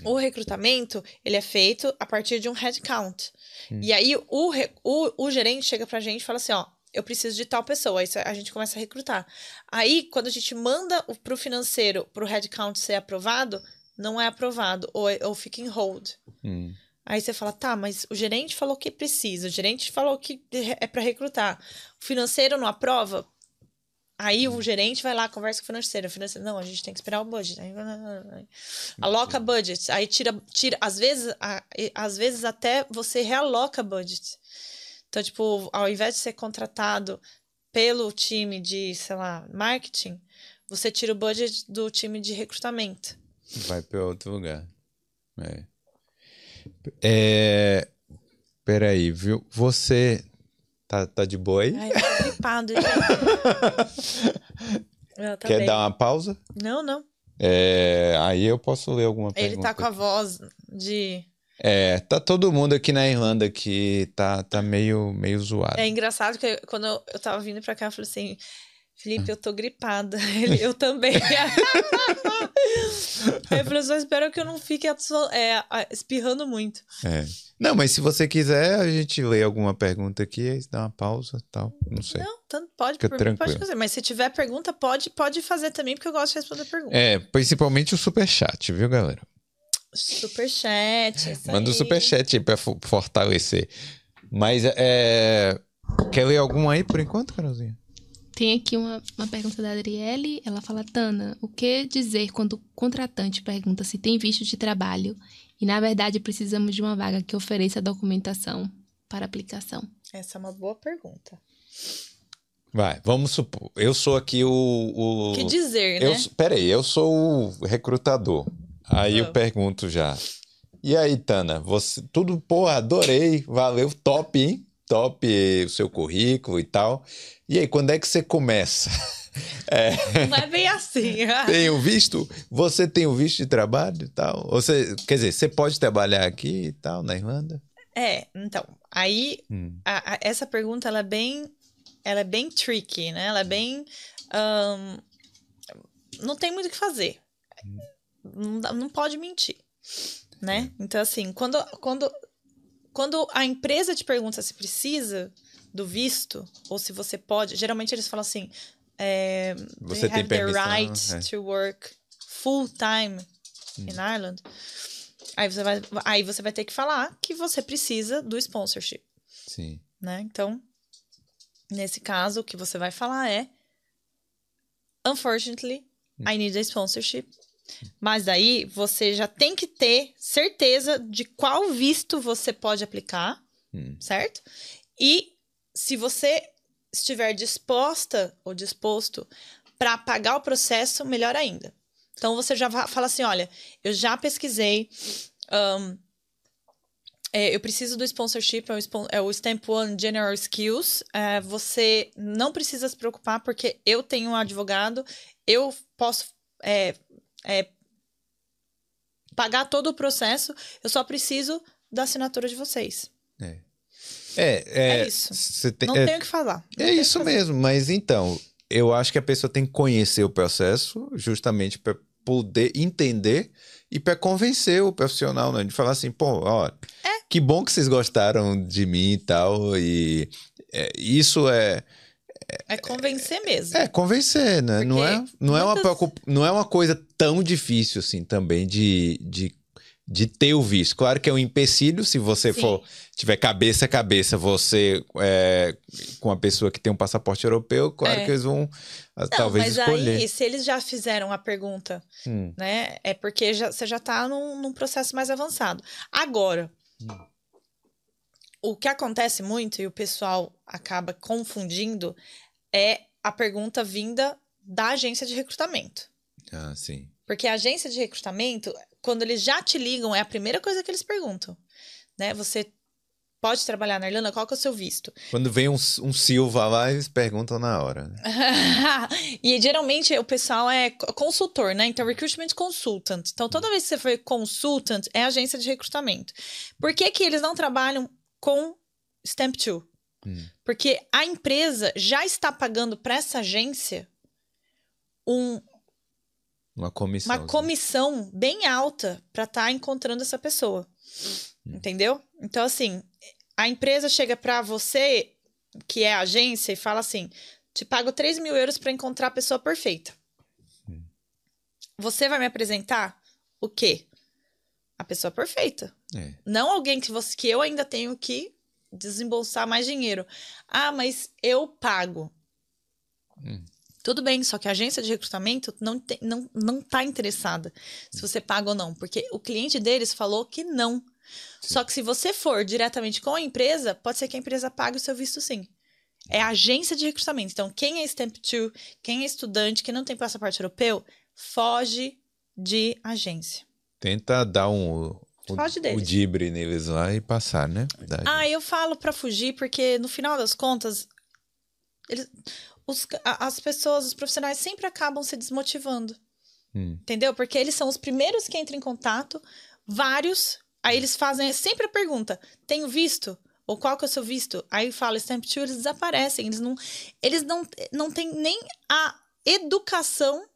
B: o recrutamento ele é feito a partir de um headcount. Hum. E aí o, o, o gerente chega pra gente e fala assim: ó, eu preciso de tal pessoa. Aí a gente começa a recrutar. Aí, quando a gente manda para o financeiro, para o headcount ser aprovado, não é aprovado, ou, ou fica em hold. Hum. Aí você fala, tá, mas o gerente falou que precisa, o gerente falou que é para recrutar. O financeiro não aprova? Aí o gerente vai lá, conversa com o financeiro. O financeiro, não, a gente tem que esperar o budget. Aí, aloca budget. Aí tira, tira às vezes, às vezes até você realoca budget. Então, tipo, ao invés de ser contratado pelo time de, sei lá, marketing, você tira o budget do time de recrutamento.
A: Vai para outro lugar. É. é... Peraí, viu? Você tá, tá de boa aí?
B: Ai, tô gripado, [laughs]
A: tá Quer bem. dar uma pausa?
B: Não, não.
A: É... Aí eu posso ler alguma pergunta.
B: Ele tá com a voz de
A: é, tá todo mundo aqui na Irlanda que tá, tá meio, meio zoado.
B: É engraçado que quando eu tava vindo pra cá, eu falei assim, Felipe, eu tô gripada. [laughs] Ele, eu também. Aí eu falei, só espero que eu não fique é, espirrando muito.
A: É. Não, mas se você quiser, a gente lê alguma pergunta aqui, aí dá uma pausa tal. Não sei.
B: Não, tanto pode, por, pode fazer. Mas se tiver pergunta, pode, pode fazer também, porque eu gosto de responder perguntas.
A: É, principalmente o superchat, viu, galera?
B: Superchat.
A: Manda o um superchat aí pra fortalecer. Mas é. Quer ler algum aí por enquanto, Carolzinha?
C: Tem aqui uma, uma pergunta da Adriele. Ela fala: Tana, o que dizer quando o contratante pergunta se tem visto de trabalho e, na verdade, precisamos de uma vaga que ofereça documentação para aplicação?
B: Essa é uma boa pergunta.
A: Vai, vamos supor. Eu sou aqui o. o...
B: Que dizer,
A: eu,
B: né?
A: Peraí, eu sou o recrutador. Aí eu ah. pergunto já. E aí, Tana, você tudo, pô, adorei, valeu, top, hein? Top o seu currículo e tal. E aí, quando é que você começa? [laughs]
B: É... Não é bem assim.
A: tem o visto? Você tem o visto de trabalho e tal? Você, quer dizer, você pode trabalhar aqui e tal, na Irlanda?
B: É, então, aí hum. a, a, essa pergunta ela é bem, ela é bem tricky, né? Ela é bem, um, não tem muito o que fazer. Hum não, não pode mentir, né? É. Então, assim, quando, quando, quando a empresa te pergunta se precisa do visto, ou se você pode, geralmente eles falam assim, é,
A: você tem
B: the right é. to work full time hum. in Ireland. Aí você, vai, aí você vai ter que falar que você precisa do sponsorship.
A: Sim.
B: Né? Então, nesse caso, o que você vai falar é Unfortunately, hum. I need a sponsorship mas aí você já tem que ter certeza de qual visto você pode aplicar, hum. certo? E se você estiver disposta ou disposto para pagar o processo, melhor ainda. Então você já fala assim: olha, eu já pesquisei. Um, é, eu preciso do sponsorship, é o, é o Stamp One General Skills. É, você não precisa se preocupar, porque eu tenho um advogado, eu posso é, é, pagar todo o processo, eu só preciso da assinatura de vocês.
A: É. É, é,
B: é isso. Tem, não é, tenho o que falar.
A: É isso mesmo, mas então, eu acho que a pessoa tem que conhecer o processo justamente para poder entender e para convencer o profissional, né? De falar assim, pô, ó, é. que bom que vocês gostaram de mim e tal, e é, isso é
B: é convencer mesmo.
A: É, convencer, né? não é, não, muitas... é uma, não é uma coisa tão difícil assim também de, de de ter o visto. Claro que é um empecilho, se você Sim. for tiver cabeça a cabeça, você é, com a pessoa que tem um passaporte europeu, claro é. que eles vão ah, Não, talvez mas escolher.
B: aí, se eles já fizeram a pergunta, hum. né, é porque já, você já está num, num, processo mais avançado. Agora, hum. O que acontece muito, e o pessoal acaba confundindo, é a pergunta vinda da agência de recrutamento.
A: Ah, sim.
B: Porque a agência de recrutamento, quando eles já te ligam, é a primeira coisa que eles perguntam. Né? Você pode trabalhar na Irlanda? Qual que é o seu visto?
A: Quando vem um, um Silva lá, eles perguntam na hora. Né? [laughs]
B: e geralmente o pessoal é consultor, né? Então, recruitment consultant. Então, toda vez que você for consultant, é agência de recrutamento. Por que, que eles não trabalham com Stamp 2? Hum. Porque a empresa já está pagando para essa agência um,
A: uma comissão.
B: Uma comissão bem alta para estar tá encontrando essa pessoa. Hum. Entendeu? Então, assim, a empresa chega para você, que é a agência, e fala assim: te pago 3 mil euros para encontrar a pessoa perfeita. Hum. Você vai me apresentar o quê? A pessoa perfeita. É. Não alguém que, você, que eu ainda tenho que desembolsar mais dinheiro. Ah, mas eu pago. Hum. Tudo bem, só que a agência de recrutamento não, tem, não, não tá interessada se você paga ou não, porque o cliente deles falou que não. Sim. Só que se você for diretamente com a empresa, pode ser que a empresa pague o seu visto sim. É a agência de recrutamento. Então, quem é Stamp 2, quem é estudante, quem não tem passaporte europeu, foge de agência.
A: Tenta dar um, Foge deles. o dibre neles lá e passar, né?
B: ah, eu falo para fugir porque no final das contas, eles, os, as pessoas, os profissionais sempre acabam se desmotivando. Hum. Entendeu? Porque eles são os primeiros que entram em contato, vários, aí eles fazem sempre a pergunta: tenho visto? Ou qual que é o seu visto? Aí fala Stamp 2, eles desaparecem. Eles não, eles não, não têm nem a educação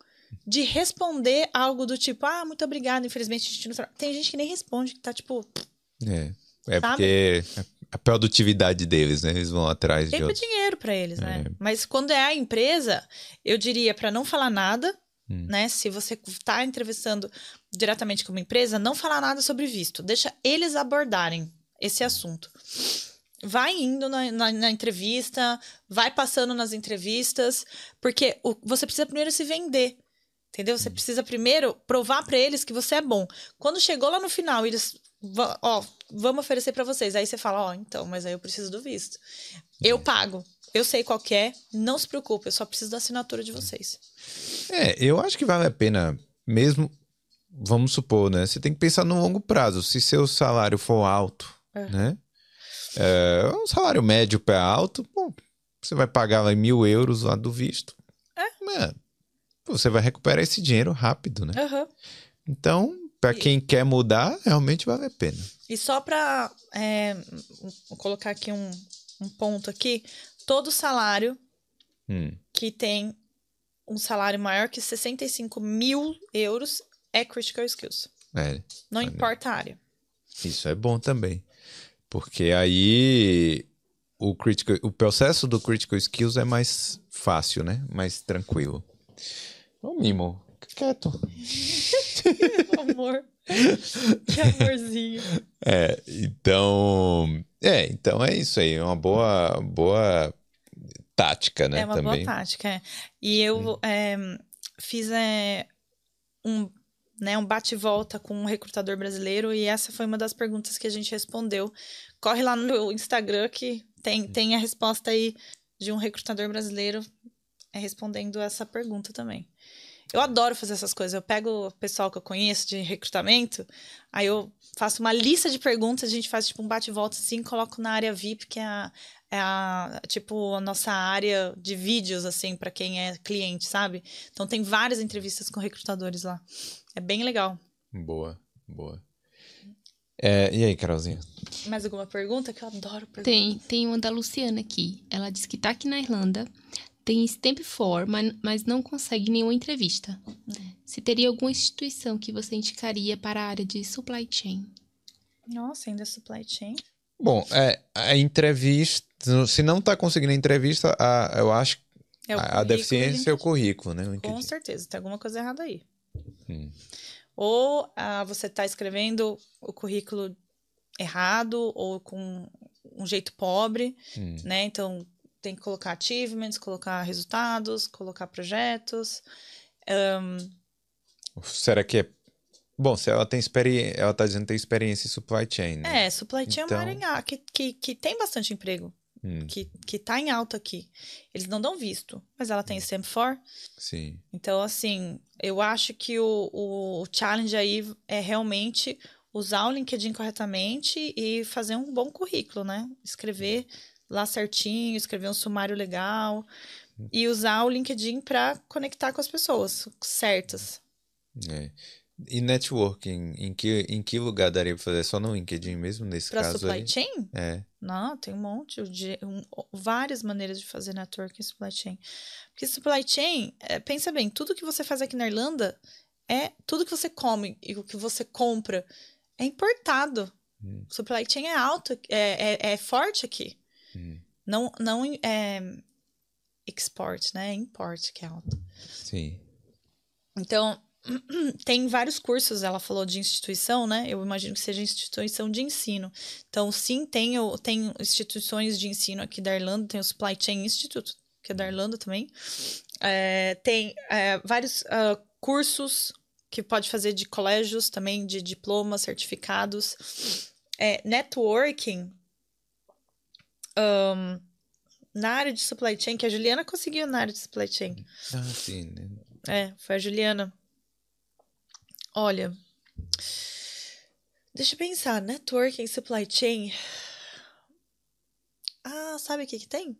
B: de responder algo do tipo, ah, muito obrigada, infelizmente a gente não Tem gente que nem responde, que tá tipo.
A: É. É sabe? porque a produtividade deles, né? Eles vão atrás
B: Tempo
A: de outros.
B: dinheiro para eles, né? É. Mas quando é a empresa, eu diria para não falar nada, hum. né? Se você está entrevistando diretamente com uma empresa, não falar nada sobre visto. Deixa eles abordarem esse assunto. Vai indo na, na, na entrevista, vai passando nas entrevistas, porque o, você precisa primeiro se vender. Entendeu? Você hum. precisa primeiro provar para eles que você é bom. Quando chegou lá no final, eles ó, vamos oferecer para vocês. Aí você fala, ó, então, mas aí eu preciso do visto. Eu pago. Eu sei qual é, não se preocupe, eu só preciso da assinatura de vocês.
A: É, eu acho que vale a pena, mesmo, vamos supor, né? Você tem que pensar no longo prazo. Se seu salário for alto, é. né? É, um salário médio pé alto, bom, você vai pagar lá mil euros lá do visto. É. você vai recuperar esse dinheiro rápido, né? Uhum. Então, para quem quer mudar, realmente vale a pena.
B: E só para é, colocar aqui um, um, ponto aqui, todo salário hum. que tem um salário maior que 65 mil euros é critical skills. É, Não importa a área.
A: Isso é bom também. Porque aí o, critical, o processo do critical skills é mais fácil, né? Mais tranquilo. Ô, Mimo, quieto. [laughs]
B: Amor. Que amorzinho.
A: É, então. É, então é isso aí. Uma boa, boa tática, né?
B: É uma também. boa tática, é. E eu hum. é, fiz é, um, né, um bate-volta com um recrutador brasileiro e essa foi uma das perguntas que a gente respondeu. Corre lá no meu Instagram que tem, hum. tem a resposta aí de um recrutador brasileiro é, respondendo essa pergunta também. Eu adoro fazer essas coisas. Eu pego o pessoal que eu conheço de recrutamento, aí eu faço uma lista de perguntas, a gente faz tipo um bate-volta assim, coloco na área VIP, que é a, é a tipo a nossa área de vídeos assim para quem é cliente, sabe? Então tem várias entrevistas com recrutadores lá. É bem legal.
A: Boa, boa. É, e aí, Carolzinha?
B: Mais alguma pergunta? Que eu adoro perguntas.
C: Tem, tem uma da Luciana aqui. Ela disse que tá aqui na Irlanda, tem Stamp 4, mas, mas não consegue nenhuma entrevista. Uhum. Se teria alguma instituição que você indicaria para a área de supply chain?
B: Nossa, ainda supply chain?
A: Bom, é, a entrevista, se não está conseguindo a entrevista, a, eu acho é a, a deficiência é o currículo, né?
B: Com certeza, tem alguma coisa errada aí.
A: Hum.
B: Ou ah, você está escrevendo o currículo errado ou com um jeito pobre,
A: Hum.
B: né? Então tem que colocar achievements, colocar resultados, colocar projetos.
A: Será que é. Bom, se ela tem experiência. Ela tá dizendo que tem experiência em supply chain, né?
B: É, supply chain
A: Então-
B: é uma área em a- que, que, que tem bastante emprego,
A: Hum,
B: que, que tá em alta aqui. Eles não dão visto, mas ela tem stamp for.
A: sim.
B: Então, assim, eu acho que o, o, o challenge aí é realmente usar o LinkedIn corretamente e fazer um bom currículo, né? Escrever lá certinho, escrever um sumário legal e usar o LinkedIn para conectar com as pessoas certas.
A: É. E networking, em que, em que lugar daria pra fazer? Só no LinkedIn mesmo, nesse
B: Para
A: caso
B: supply
A: aí?
B: chain?
A: É.
B: Não, tem um monte de um- várias maneiras de fazer networking em supply chain. Porque supply chain, é, pensa bem, tudo que você faz aqui na Irlanda é tudo que você come e o que você compra é importado.
A: Hum.
B: Supply chain é alto, é, é, é forte aqui.
A: Hum.
B: Não, não é export, né? É import que é alto.
A: Sim.
B: Então, [clears throat] tem vários cursos, ela falou de instituição, né? Eu imagino que seja instituição de ensino. Então, sim, tem, tem instituições de ensino aqui da Irlanda, tem o Supply Chain Institute, que é da Irlanda também. É, tem é, vários ah, cursos que pode fazer de colégios também, de diplomas, certificados. É, networking. Ahn, na área de supply chain, que a Juliana conseguiu na área de supply chain.
A: Ah, sim. né?
B: É, foi a Juliana. Olha. Deixa eu pensar. Networking, supply chain. Ah, sabe o que que tem?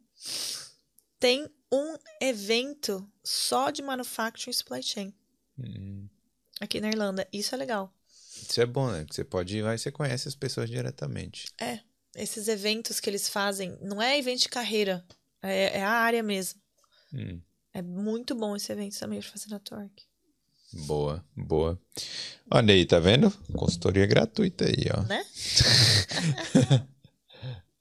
B: Tem um evento só de manufacturing supply chain
A: Hum.
B: aqui na Irlanda. Isso é legal.
A: Isso é bom, né? Você pode ir lá e você conhece as pessoas diretamente.
B: É. Esses eventos que eles fazem, não é evento de carreira, é, é a área mesmo.
A: Hum.
B: É muito bom esse evento também pra fazer network.
A: Boa, boa. Olha aí, tá vendo? Consultoria gratuita aí, ó.
B: Né?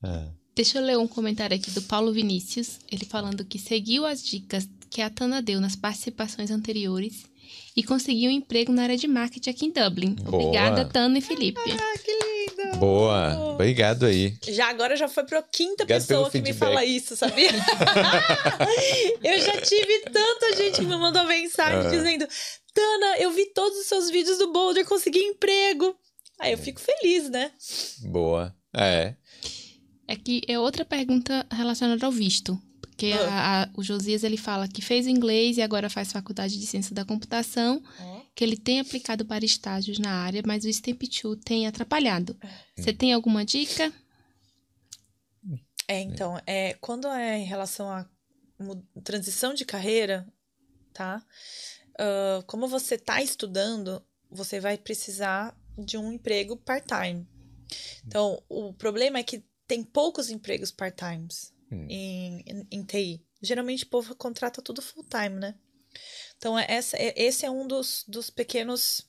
B: [laughs]
C: Deixa eu ler um comentário aqui do Paulo Vinícius, ele falando que seguiu as dicas que a Tana deu nas participações anteriores e conseguiu um emprego na área de marketing aqui em Dublin.
A: Boa.
C: Obrigada, Tana e Felipe.
B: Ah, que lindo!
A: Boa, obrigado aí.
B: Já agora já foi pra quinta
A: Obrigado
B: pessoa que me fala isso, sabia? [laughs] eu já tive tanta gente que me mandou mensagem
A: Ah.
B: dizendo: Tana, eu vi todos os seus vídeos do Boulder, consegui emprego. Aí eu fico feliz, né?
A: Boa. É.
C: É que é outra pergunta relacionada ao visto. Porque a- a- o Josias ele fala que fez inglês e agora faz faculdade de ciência da computação, que ele tem aplicado para estágios na área, mas o Stamp 2 tem atrapalhado. Você tem alguma dica?
B: É, então, é, quando é em relação à transição de carreira, tá? Ah, como você tá estudando, você vai precisar de um emprego part-time. Então, o problema é que tem poucos empregos part-times
A: Hum.
B: em, em, em TI. Geralmente o povo contrata tudo full-time, né? Então, é- essa, é- esse é um dos, dos pequenos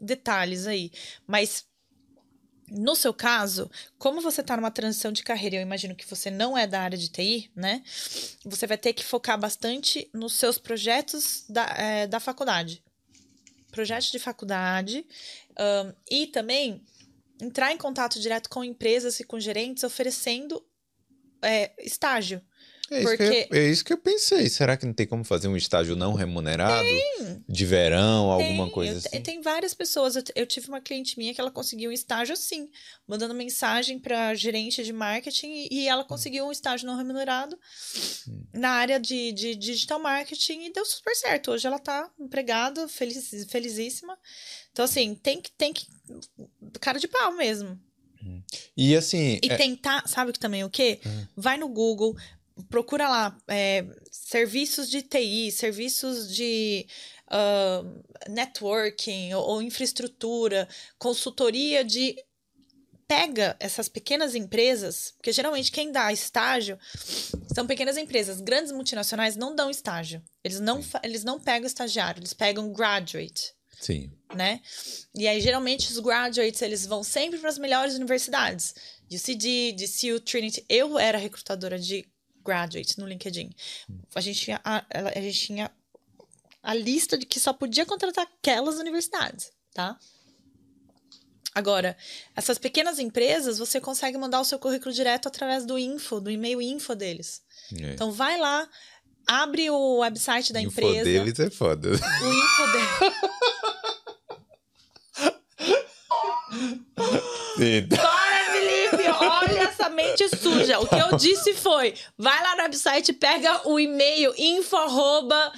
B: detalhes aí. Mas no seu caso, como você está numa transição de carreira, eu imagino que você não é da área de TI, né? Você vai ter que focar bastante nos seus projetos da, eh, da faculdade. Projetos de faculdade. ahn, e também entrar em contato direto com empresas e com gerentes oferecendo eh, estágio.
A: É isso, que eu,
B: Porque-
A: é isso que eu pensei. Será que não tem como fazer um estágio não remunerado? De verão, alguma
B: Tem,
A: coisa
B: eu,
A: assim?
B: Tem várias pessoas. Eu, eu tive uma cliente minha que ela conseguiu um estágio assim, mandando mensagem para gerente de marketing e, ela conseguiu um estágio não remunerado
A: Hum.
B: na área de, de digital marketing e deu super certo. Hoje ela tá empregada, feliz, felizíssima. Então, assim, tem que, tem que. Cara de pau mesmo.
A: E assim,
B: E
A: é-
B: tentar, sabe que também o quê?
A: Hum.
B: Vai no Google, procura lá é, serviços de TI, serviços de ah, networking ou, ou infraestrutura, consultoria de. Pega essas pequenas empresas, porque geralmente quem dá estágio são pequenas empresas. Grandes multinacionais não dão estágio. Eles não, eles não pegam estagiário, eles pegam graduate
A: sim.
B: né? E aí, geralmente, os graduates, eles vão sempre para as melhores universidades. UCD, DCU, Trinity. Eu era recrutadora de graduates no LinkedIn. A gente tinha, a, a gente tinha a lista de que só podia contratar aquelas universidades, tá? Agora, essas pequenas empresas, você consegue mandar o seu currículo direto através do info, do e-mail info deles. É. Então, vai lá, abre o website da info empresa. O
A: info deles é foda. O info
B: deles. [laughs] Olha essa mente suja. O que eu disse foi: vai lá no website, pega o e-mail info arroba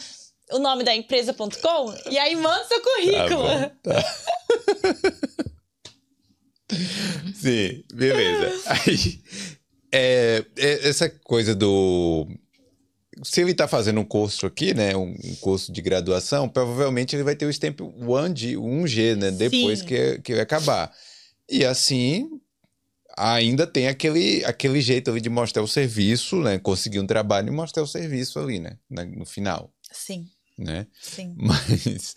B: o nome da empresa.com e aí manda seu currículo. Tá bom, tá. [laughs]
A: Sim, beleza. Aí, é, é, essa coisa do. Se ele está fazendo um curso aqui, né, um, um, curso de graduação, provavelmente ele vai ter o stamp 1G, 1G né, depois que, que ele acabar. E assim, ainda tem aquele, aquele jeito ali de mostrar o serviço, né, conseguir um trabalho e mostrar o serviço ali, né, no final.
B: Sim.
A: Né?
B: Sim. [laughs]
A: Mas.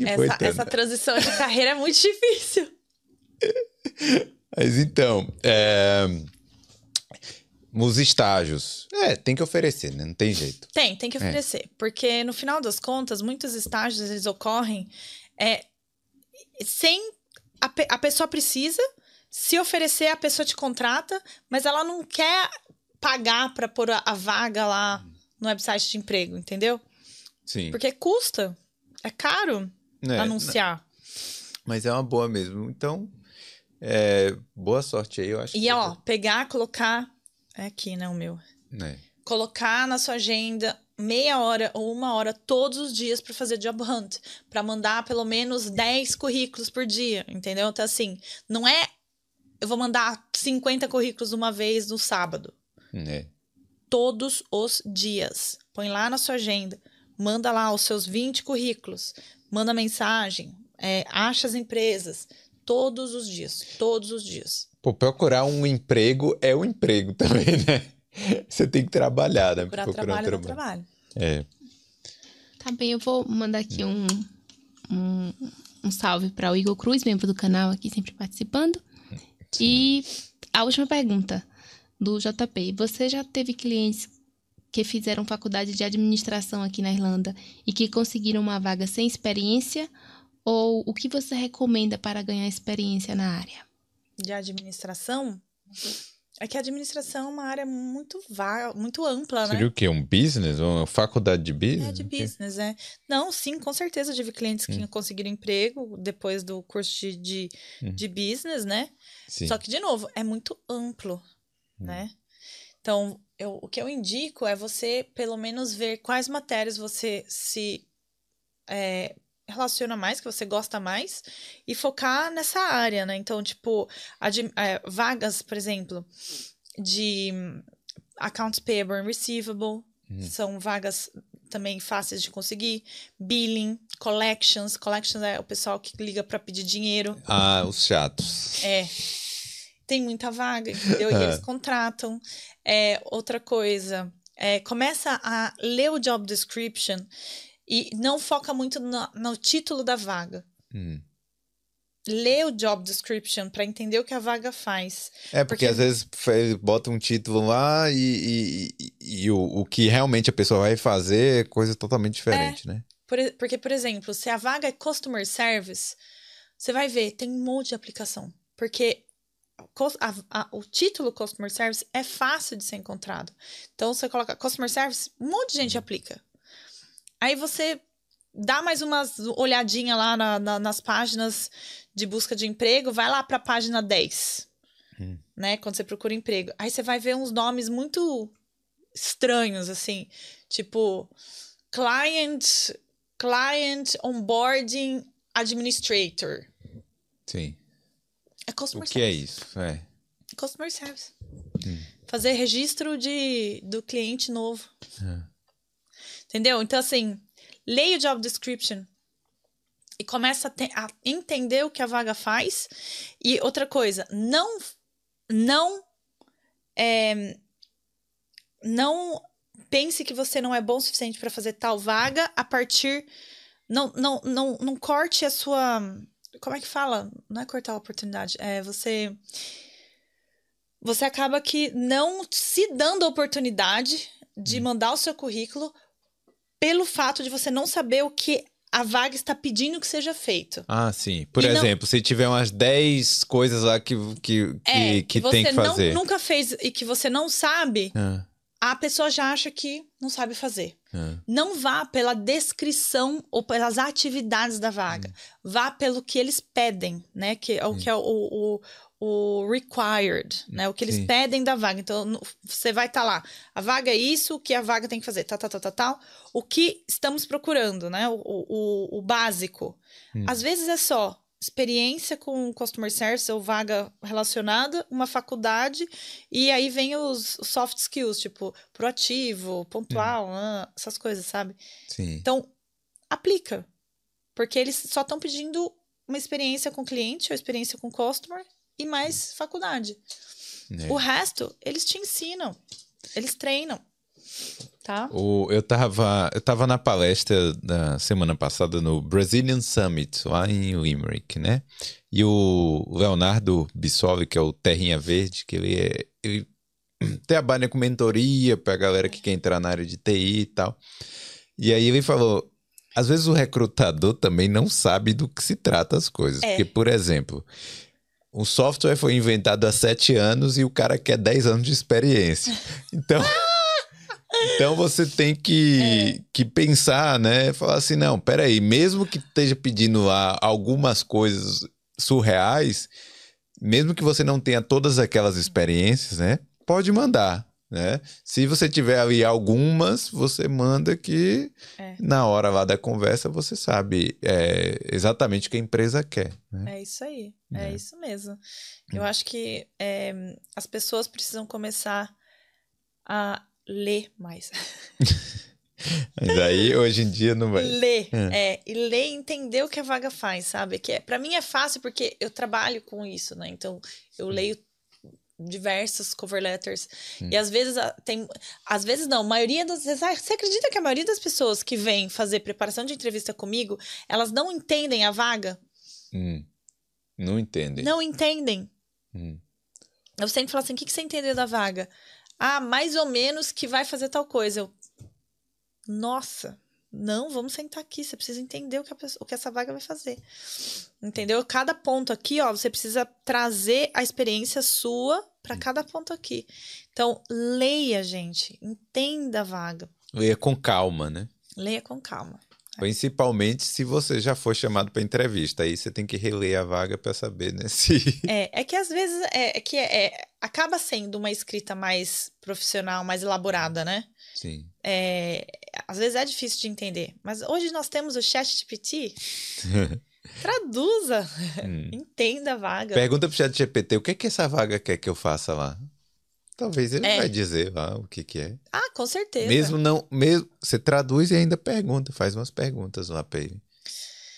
B: Essa, essa transição de carreira é muito difícil. [laughs]
A: Mas então, é... os estágios. É, tem que oferecer, né? Não tem jeito.
B: Tem, tem que é. oferecer. É. Porque no final das contas, muitos estágios eles ocorrem é, sem. A, pe a pessoa precisa, se oferecer, a pessoa te contrata, mas ela não quer pagar para pôr a, a vaga lá no website de emprego, entendeu?
A: Sim.
B: Porque custa. É caro é, anunciar.
A: Mas é uma boa mesmo. Então, é, boa sorte aí, eu acho.
B: E ó, pegar, colocar. É aqui, né? O meu.
A: É.
B: Colocar na sua agenda meia hora ou uma hora todos os dias para fazer job hunt, para mandar pelo menos 10 currículos por dia, entendeu? Então assim, não é eu vou mandar 50 currículos uma vez no sábado.
A: É.
B: Todos os dias. Põe lá na sua agenda, manda lá os seus 20 currículos, manda mensagem, é, acha as empresas, todos os dias, todos os dias.
A: Pô, procurar um emprego é um emprego [laughs] também, né? Você tem que trabalhar, né?
B: Procurar, procurar trabalho, um trabalho.
A: É.
C: Tá bem, eu vou mandar aqui um, um, um salve para o Igor Cruz, membro do canal aqui, sempre participando. Sim. E a última pergunta do JP. Você já teve clientes que fizeram faculdade de administração aqui na Irlanda e que conseguiram uma vaga sem experiência ou o que você recomenda para ganhar experiência na área?
B: De administração? É que a administração é uma área muito vaga, muito ampla,
A: né? Seria o quê? Um business? Uma faculdade de business?
B: É, de business, é. Não, sim, com certeza. tive clientes que hum. conseguiram emprego depois do curso de, de, hum. de business, né? Sim. Só que, de novo, é muito amplo, hum. né? Então, eu, o que eu indico é você, pelo menos, ver quais matérias você se é, relaciona mais, que você gosta mais, e focar nessa área, né? Então, tipo, é, vagas, por exemplo, de accounts payable and receivable, uhum. são vagas também fáceis de conseguir. Billing, collections. Collections é o pessoal que liga para pedir dinheiro.
A: Ah, os chatos.
B: É. Tem muita vaga, entendeu? E [laughs] eles contratam. É, outra coisa, é, começa a ler o job description e não foca muito no, no título da vaga.
A: Hum.
B: Lê o job description para entender o que a vaga faz.
A: É, porque, porque... às vezes bota um título lá e, e, e, o, o que realmente a pessoa vai fazer é coisa totalmente diferente,
B: é,
A: né?
B: Por, porque, por exemplo, se a vaga é Customer Service, você vai ver, tem um monte de aplicação. Porque a, a, o título Customer Service é fácil de ser encontrado. Então, você coloca Customer Service, um monte de gente hum. aplica. Aí você dá mais uma olhadinha lá na, na, nas páginas de busca de emprego, vai lá para a página 10, hum. né? Quando você procura emprego. Aí você vai ver uns nomes muito estranhos, assim, tipo Client, Client Onboarding Administrator.
A: Sim.
B: É Customer
A: O que é Service. é isso? É.
B: Customer Service. Hum. Fazer registro de, do cliente novo.
A: É.
B: Entendeu? Então, assim, leia o job description e começa a, a, entender o que a vaga faz. E outra coisa, não, não, é, não pense que você não é bom o suficiente para fazer tal vaga a partir, não, não, não, não corte a sua, como é que fala? Não é cortar a oportunidade, é você você acaba que não se dando a oportunidade de hum. mandar o seu currículo pelo fato de você não saber o que a vaga está pedindo que seja feito.
A: Ah, sim. Por e exemplo, não... se tiver umas 10 coisas lá que, que, é, que, que tem que fazer.
B: Você nunca fez e que você não sabe, ah. a pessoa já acha que não sabe fazer. Ah. Não vá pela descrição ou pelas atividades da vaga. Hum. Vá pelo que eles pedem, né? Que é o hum. que é o, o, o required, né? O que eles Sim. pedem da vaga. Então, você vai estar tá lá. A vaga é isso, o que a vaga tem que fazer, tal, tal, tal, tal, tal. O que estamos procurando, né? O, o, o básico. Hum. Às vezes é só experiência com customer service ou vaga relacionada, uma faculdade, e aí vem os, os soft skills, tipo proativo, pontual, hum. essas coisas, sabe?
A: Sim.
B: Então, aplica. Porque eles só estão pedindo uma experiência com cliente ou experiência com customer e mais faculdade. É. O resto, eles te ensinam, eles treinam. Tá?
A: O, eu, tava, eu tava na palestra da semana passada no Brazilian Summit, lá em Limerick, né? E o Leonardo Bissoli, que é o Terrinha Verde, que ele é. Ele [clears throat] trabalha com mentoria pra galera que quer entrar na área de TI e tal. E aí ele falou: às vezes o recrutador também não sabe do que se trata as coisas. É. Porque, por exemplo, o software foi inventado há sete anos e o cara quer dez anos de experiência. Então. [laughs] Então você tem que, é. que pensar, né? Falar assim, não, peraí, mesmo que esteja pedindo lá algumas coisas surreais, mesmo que você não tenha todas aquelas experiências, né? Pode mandar né? Se você tiver ali algumas, você manda que é. na hora lá da conversa você sabe é, exatamente o que a empresa quer. Né?
B: É isso aí, é, é isso mesmo. Eu hum. acho que é, as pessoas precisam começar a ler mais. [laughs]
A: Mas aí hoje em dia não vai.
B: Ler, é. é, e ler e entender o que a vaga faz, sabe? Que é, para mim é fácil porque eu trabalho com isso, né? Então eu leio diversas cover letters. Hum. E às vezes tem. Às vezes não, a maioria das vezes. Ah, você acredita que a maioria das pessoas que vêm fazer preparação de entrevista comigo, elas não entendem a vaga?
A: Hum. Não entendem.
B: Não entendem. Hum. Eu sempre falo assim: o que, que você entendeu da vaga? Ah, mais ou menos que vai fazer tal coisa. Eu. Nossa, não, vamos sentar aqui. Você precisa entender o que, pessoa, o que essa vaga vai fazer. Entendeu? Cada ponto aqui, ó, você precisa trazer a experiência sua para cada ponto aqui. Então, leia, gente. Entenda a vaga.
A: Leia com calma, né?
B: Leia com calma.
A: Principalmente se você já foi chamado para entrevista. Aí você tem que reler a vaga para saber, né? [laughs] Se...
B: É, é que às vezes é, é que é, é, acaba sendo uma escrita mais profissional, mais elaborada, né?
A: Sim.
B: É, às vezes é difícil de entender. Mas hoje nós temos o chat GPT. [laughs] Traduza. Hum. Entenda a vaga.
A: Pergunta pro chat GPT o que, é que essa vaga quer que eu faça lá. Talvez ele é. vai dizer lá o que, que é.
B: Ah, com certeza.
A: Mesmo não. Mesmo, você traduz e ainda pergunta, faz umas perguntas lá pra ele.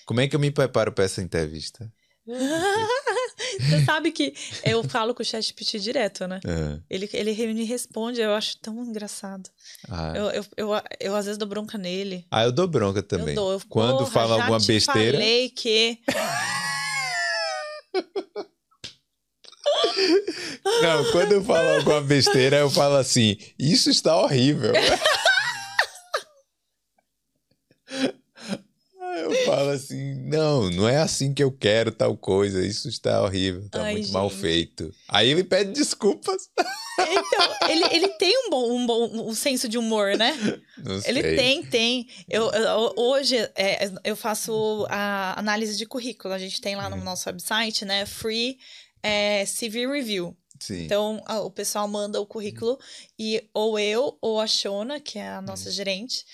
A: Como é que eu me preparo para essa entrevista? [laughs]
B: Você sabe que eu falo com o ChatGPT direto, né? É. Ele, ele me responde, eu acho tão engraçado. Ah. Eu, eu, eu, eu, às vezes dou bronca nele.
A: Ah, eu dou bronca também. Eu dou. Eu, Quando fala alguma besteira.
B: Eu falei que.
A: Não, quando eu falo alguma besteira, eu falo assim: Isso está horrível. [laughs] eu falo assim: Não, não é assim que eu quero tal coisa. Isso está horrível, está Ai, muito gente. mal feito. Aí ele pede desculpas.
B: Então, ele, ele tem um bom, um bom um senso de humor, né? [laughs]
A: Não
B: ele
A: sei.
B: tem, tem. Eu, eu hoje é, eu faço a análise de currículo. A gente tem lá no uhum. nosso website, né? Free é, CV Review.
A: Sim.
B: Então, a, o pessoal manda o currículo e ou eu ou a Shona, que é a nossa hum. gerente,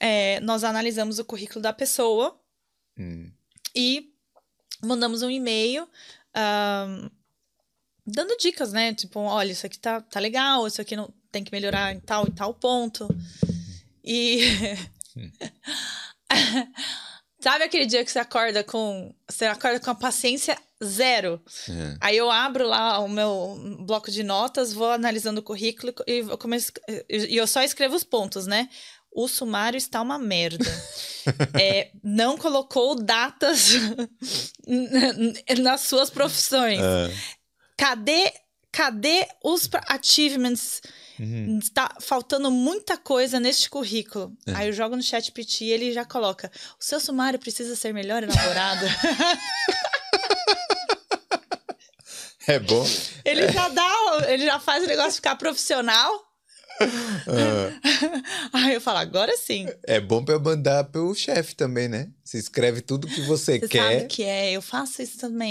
B: é, nós analisamos o currículo da pessoa
A: hum.
B: e mandamos um e-mail um, dando dicas, né? Tipo, olha, isso aqui tá, tá legal, isso aqui não tem que melhorar em tal e tal ponto. E. [laughs] Sabe aquele dia que você acorda com. Você acorda com a paciência zero. É. Aí eu abro lá o meu bloco de notas, vou analisando o currículo e começo, e eu só escrevo os pontos, né? O sumário está uma merda. [laughs] é, não colocou datas [laughs] nas suas profissões. É. Cadê, cadê os achievements? Uhum. Está faltando muita coisa neste currículo. É. Aí eu jogo no chat PT e ele já coloca: o seu sumário precisa ser melhor elaborado. [laughs]
A: é bom.
B: Ele já dá, ele já faz o negócio ficar profissional. Uh, [laughs] Aí eu falo, agora sim.
A: É bom pra eu mandar pro chefe também, né? Você escreve tudo que você, você quer.
B: Sabe que é, eu faço isso também.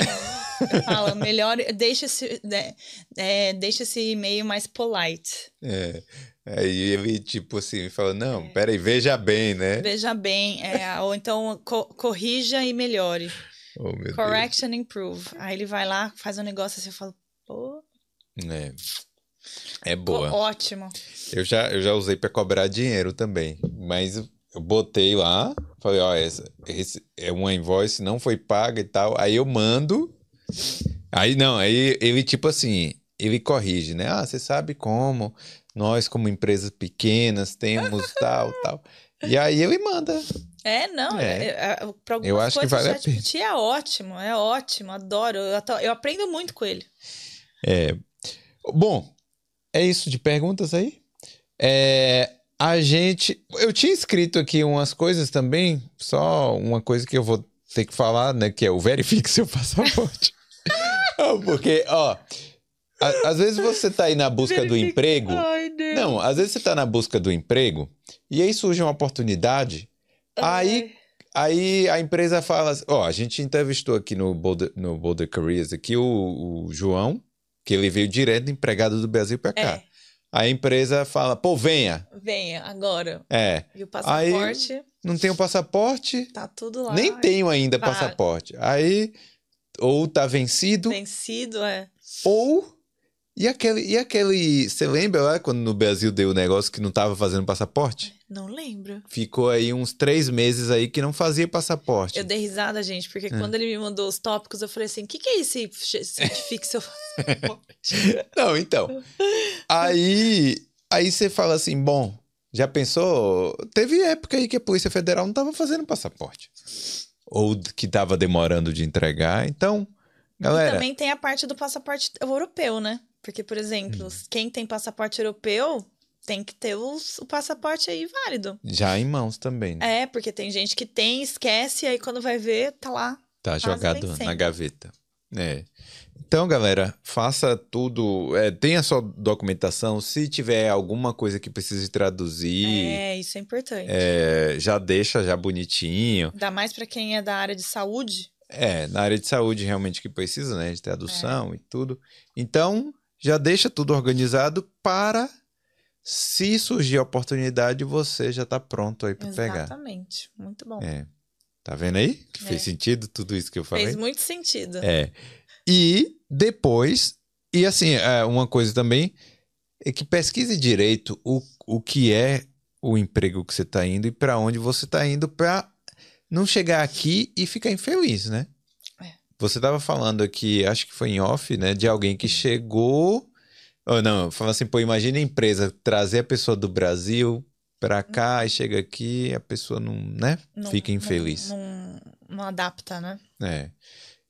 B: eu falo, melhor, deixa esse, né, é, deixa esse e-mail mais polite.
A: É. Aí ele, tipo assim, fala, não, é. peraí, veja bem, né?
B: Veja bem, é, ou então co corrija e melhore. Oh, Correction and improve. Aí ele vai lá, faz um negócio assim, eu falo, pô...
A: É. É boa.
B: Ótimo.
A: Eu já, eu já usei para cobrar dinheiro também, mas eu botei lá, falei, ó, essa, esse é uma invoice, não foi paga e tal. Aí eu mando. Aí não, aí ele tipo assim, ele corrige, né? Ah, você sabe como nós como empresas pequenas temos [laughs] tal, tal. E aí ele manda.
B: É, não, é. é, é
A: eu acho que vale a pena.
B: é ótimo, é ótimo, adoro. Eu, eu aprendo muito com ele.
A: É. Bom, é isso de perguntas aí? É, a gente. Eu tinha escrito aqui umas coisas também, só uma coisa que eu vou ter que falar, né? Que é o verifique seu passaporte. [laughs] Porque, ó. A, às vezes você tá aí na busca Verifique. do emprego. Ai, não, às vezes você tá na busca do emprego e aí surge uma oportunidade. Ai. Aí Aí a empresa fala, ó, a gente entrevistou aqui no Boulder, no Boulder Careers aqui o, o João, que ele veio direto empregado do Brasil para cá. É. A empresa fala, pô, venha.
B: Venha, agora.
A: É.
B: E o passaporte?
A: Aí, não tenho passaporte.
B: Tá tudo lá.
A: Nem tenho ainda tá. passaporte. Aí, ou tá vencido.
B: Vencido, é.
A: Ou e aquele, e aquele. Você lembra lá quando no Brasil deu o negócio que não tava fazendo passaporte?
B: Não lembro.
A: Ficou aí uns três meses aí que não fazia passaporte.
B: Eu dei risada, gente, porque é. quando ele me mandou os tópicos, eu falei assim: o que, que é esse certifique [laughs] seu [laughs]
A: Não, então. Aí. Aí você fala assim: bom, já pensou? Teve época aí que a Polícia Federal não tava fazendo passaporte. Ou que tava demorando de entregar. Então. Galera.
B: E também tem a parte do passaporte europeu, né? Porque, por exemplo, hum. quem tem passaporte europeu tem que ter os, o passaporte aí válido.
A: Já em mãos também.
B: Né? É, porque tem gente que tem, esquece, aí quando vai ver, tá lá.
A: Tá jogado na gaveta. É. Então, galera, faça tudo. É, tenha sua documentação. Se tiver alguma coisa que precise traduzir.
B: É, isso é importante.
A: É, já deixa já bonitinho.
B: Ainda mais para quem é da área de saúde.
A: É, na área de saúde realmente que precisa, né? De tradução é. e tudo. Então, já deixa tudo organizado para se surgir a oportunidade, você já está pronto aí para pegar.
B: Exatamente. Muito bom.
A: É. Tá vendo aí? Que é. fez sentido tudo isso que eu falei?
B: Fez muito sentido.
A: É. E depois, e assim, é, uma coisa também é que pesquise direito o, o que é o emprego que você está indo e para onde você está indo para não chegar aqui e ficar infeliz, né? Você estava falando aqui, acho que foi em off, né? De alguém que chegou. Ou não, falando assim, pô, imagina a empresa trazer a pessoa do Brasil para cá e chega aqui a pessoa não, né? Não, Fica infeliz.
B: Não, não, não, adapta, né?
A: É.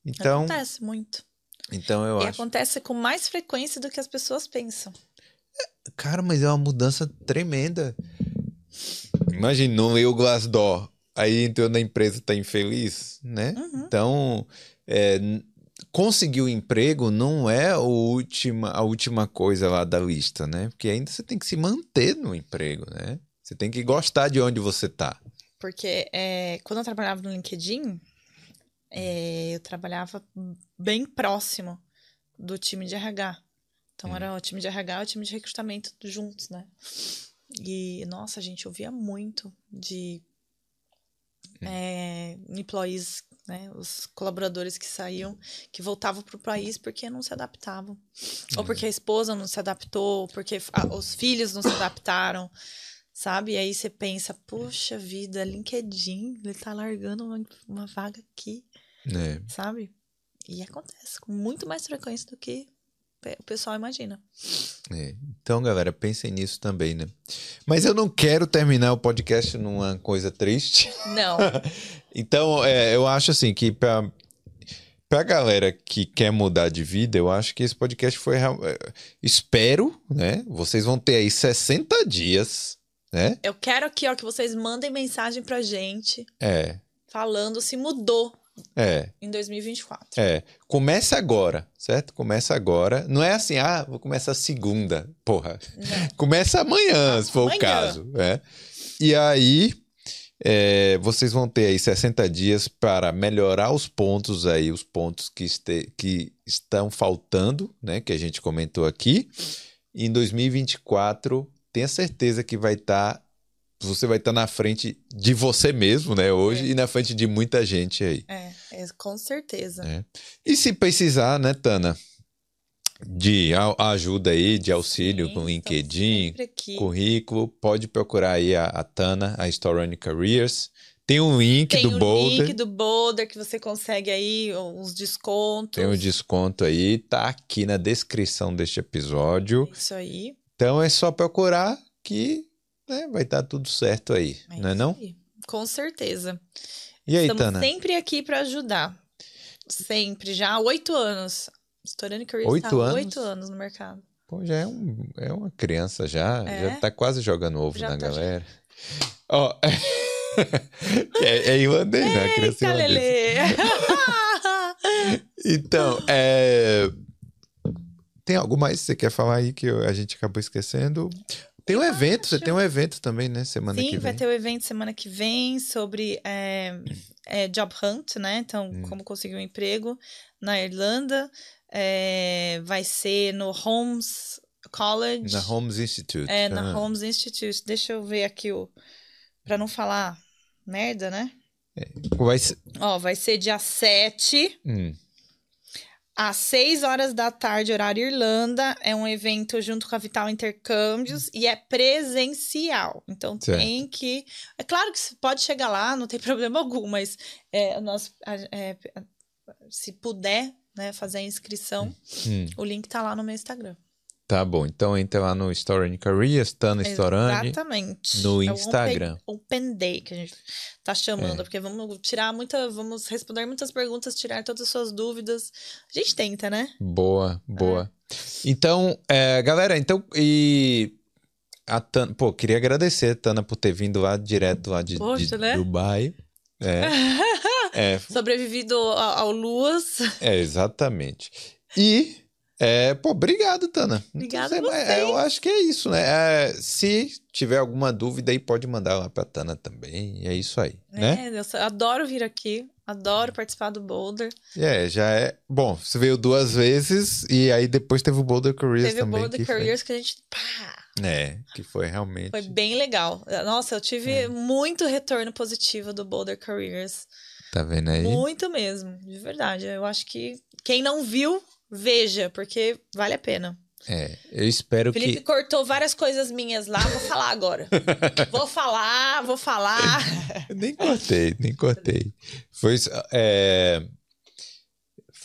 A: Então.
B: Acontece muito.
A: Então eu
B: e
A: acho.
B: acontece com mais frequência do que as pessoas pensam.
A: Cara, mas é uma mudança tremenda. Imagina, não leu o Glassdoor. Aí entrou na empresa tá infeliz, né? Uhum. Então, é, conseguir o emprego não é a última, a última coisa lá da lista, né? Porque ainda você tem que se manter no emprego, né? Você tem que gostar de onde você tá.
B: Porque é, quando eu trabalhava no LinkedIn, é, eu trabalhava bem próximo do time de RH. Então hum. era o time de RH e o time de recrutamento juntos, né? E, nossa, a gente ouvia muito de hum. é, employees né? Os colaboradores que saíam, que voltavam para o país porque não se adaptavam. Ou porque a esposa não se adaptou, ou porque a, os filhos não se adaptaram, sabe? E aí você pensa, poxa vida, LinkedIn, ele tá largando uma, uma vaga aqui,
A: é.
B: sabe? E acontece com muito mais frequência do que o pessoal imagina.
A: É. Então, galera, pensem nisso também, né? Mas eu não quero terminar o podcast numa coisa triste.
B: Não. [laughs]
A: então, é, eu acho assim que para pra galera que quer mudar de vida, eu acho que esse podcast foi. É, espero, né? Vocês vão ter aí 60 dias, né?
B: Eu quero aqui, ó, que vocês mandem mensagem pra gente.
A: É.
B: Falando se mudou
A: é.
B: Em 2024.
A: É. Começa agora, certo? Começa agora. Não é assim, ah, vou começar segunda. Porra. Não. [laughs] Começa amanhã, se for amanhã. o caso. É. E aí, é, vocês vão ter aí 60 dias para melhorar os pontos aí, os pontos que, este, que estão faltando, né? Que a gente comentou aqui. Em 2024, tenha certeza que vai estar tá você vai estar na frente de você mesmo, né, hoje, é. e na frente de muita gente aí.
B: É, é com certeza.
A: É. E se precisar, né, Tana, de ajuda aí, de auxílio Sim, com LinkedIn, currículo, pode procurar aí a, a Tana, a Store Running Careers. Tem um link
B: Tem
A: do um Boulder. Tem
B: link do Boulder que você consegue aí uns descontos.
A: Tem um desconto aí, tá aqui na descrição deste episódio.
B: Isso aí.
A: Então é só procurar que né, vai estar tá tudo certo aí, é não é não? Aí.
B: Com certeza.
A: E aí,
B: Estamos
A: Tana?
B: sempre aqui para ajudar. Sempre, já há oito anos. Estourando Careers
A: oito
B: tá
A: anos?
B: oito anos no mercado.
A: Pô, já é, um, é uma criança já, é? já tá quase jogando ovo já na tá galera. Ó, [laughs] oh, é, é irlandês, né? Criança irlandesa. [laughs] então, é... Tem algo mais que você quer falar aí que a gente acabou esquecendo? Tem um evento, você tem um evento também, né? Semana
B: Sim,
A: que vem.
B: Sim, vai ter um evento semana que vem sobre é, é, job hunt, né? Então, hum. como conseguir um emprego na Irlanda. É, vai ser no Holmes College.
A: Na Holmes Institute.
B: É, na ah. Holmes Institute. Deixa eu ver aqui o. Pra não falar merda, né?
A: É, vai ser.
B: Ó, vai ser dia 7.
A: Hum
B: às 6 horas da tarde, horário Irlanda. É um evento junto com a Vital Intercâmbios e é presencial. Então certo. tem que. É claro que você pode chegar lá, não tem [laughs] problema algum, mas é, nós, é, se puder né, fazer a inscrição,
A: hum.
B: o link tá lá no meu Instagram.
A: Tá bom, então entra lá no Story Careers, tá no Storani.
B: Exatamente.
A: No Instagram.
B: É o open, open, Day que a gente tá chamando, é. porque vamos tirar muita, vamos responder muitas perguntas, tirar todas as suas dúvidas. A gente tenta, né?
A: Boa, boa. É. Então, é, galera, então, e a Tana, pô, queria agradecer Tana por ter vindo lá direto lá de, Poxa, de né? Dubai. É. [laughs]
B: é. Sobrevivido ao, ao Luas.
A: É, exatamente. E é, pô, obrigado, Tana.
B: Obrigada
A: então,
B: é,
A: Eu acho que é isso, né? É, se tiver alguma dúvida aí, pode mandar lá pra Tana também. E é isso aí, é, né?
B: Eu adoro vir aqui. Adoro participar do Boulder.
A: É, já é. Bom, você veio duas vezes e aí depois teve o Boulder Careers
B: teve
A: também.
B: Teve o Boulder que Careers foi... que a gente. Pá!
A: É, que foi realmente.
B: Foi bem legal. Nossa, eu tive é. muito retorno positivo do Boulder Careers.
A: Tá vendo aí?
B: Muito mesmo, de verdade. Eu acho que quem não viu veja, porque vale a pena.
A: É, eu espero
B: Felipe
A: que.
B: Felipe cortou várias coisas minhas lá, vou falar agora. [laughs] vou falar, vou falar. [laughs]
A: nem cortei, nem cortei. Foi, é...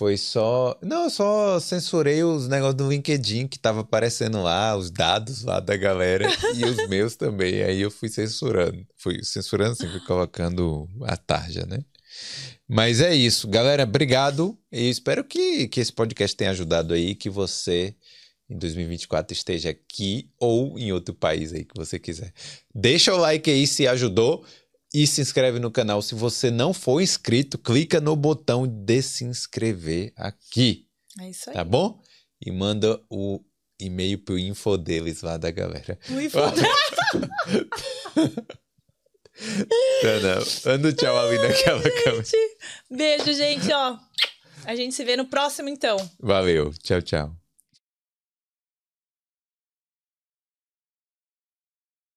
A: Foi só. Não, eu só censurei os negócios do LinkedIn que tava aparecendo lá, os dados lá da galera e os [laughs] meus também. Aí eu fui censurando. Fui censurando, assim, fui colocando a tarja, né? Mas é isso, galera. Obrigado e espero que, que esse podcast tenha ajudado aí, que você em 2024 esteja aqui ou em outro país aí que você quiser. Deixa o like aí se ajudou e se inscreve no canal. Se você não for inscrito, clica no botão de se inscrever aqui.
B: É isso aí.
A: Tá bom? E manda o e-mail pro info deles lá da galera.
B: O info [laughs] [laughs]
A: Não, Anda tchau ali naquela câmera.
B: Beijo, gente, ó. A gente se vê no próximo, então.
A: Valeu. Tchau, tchau.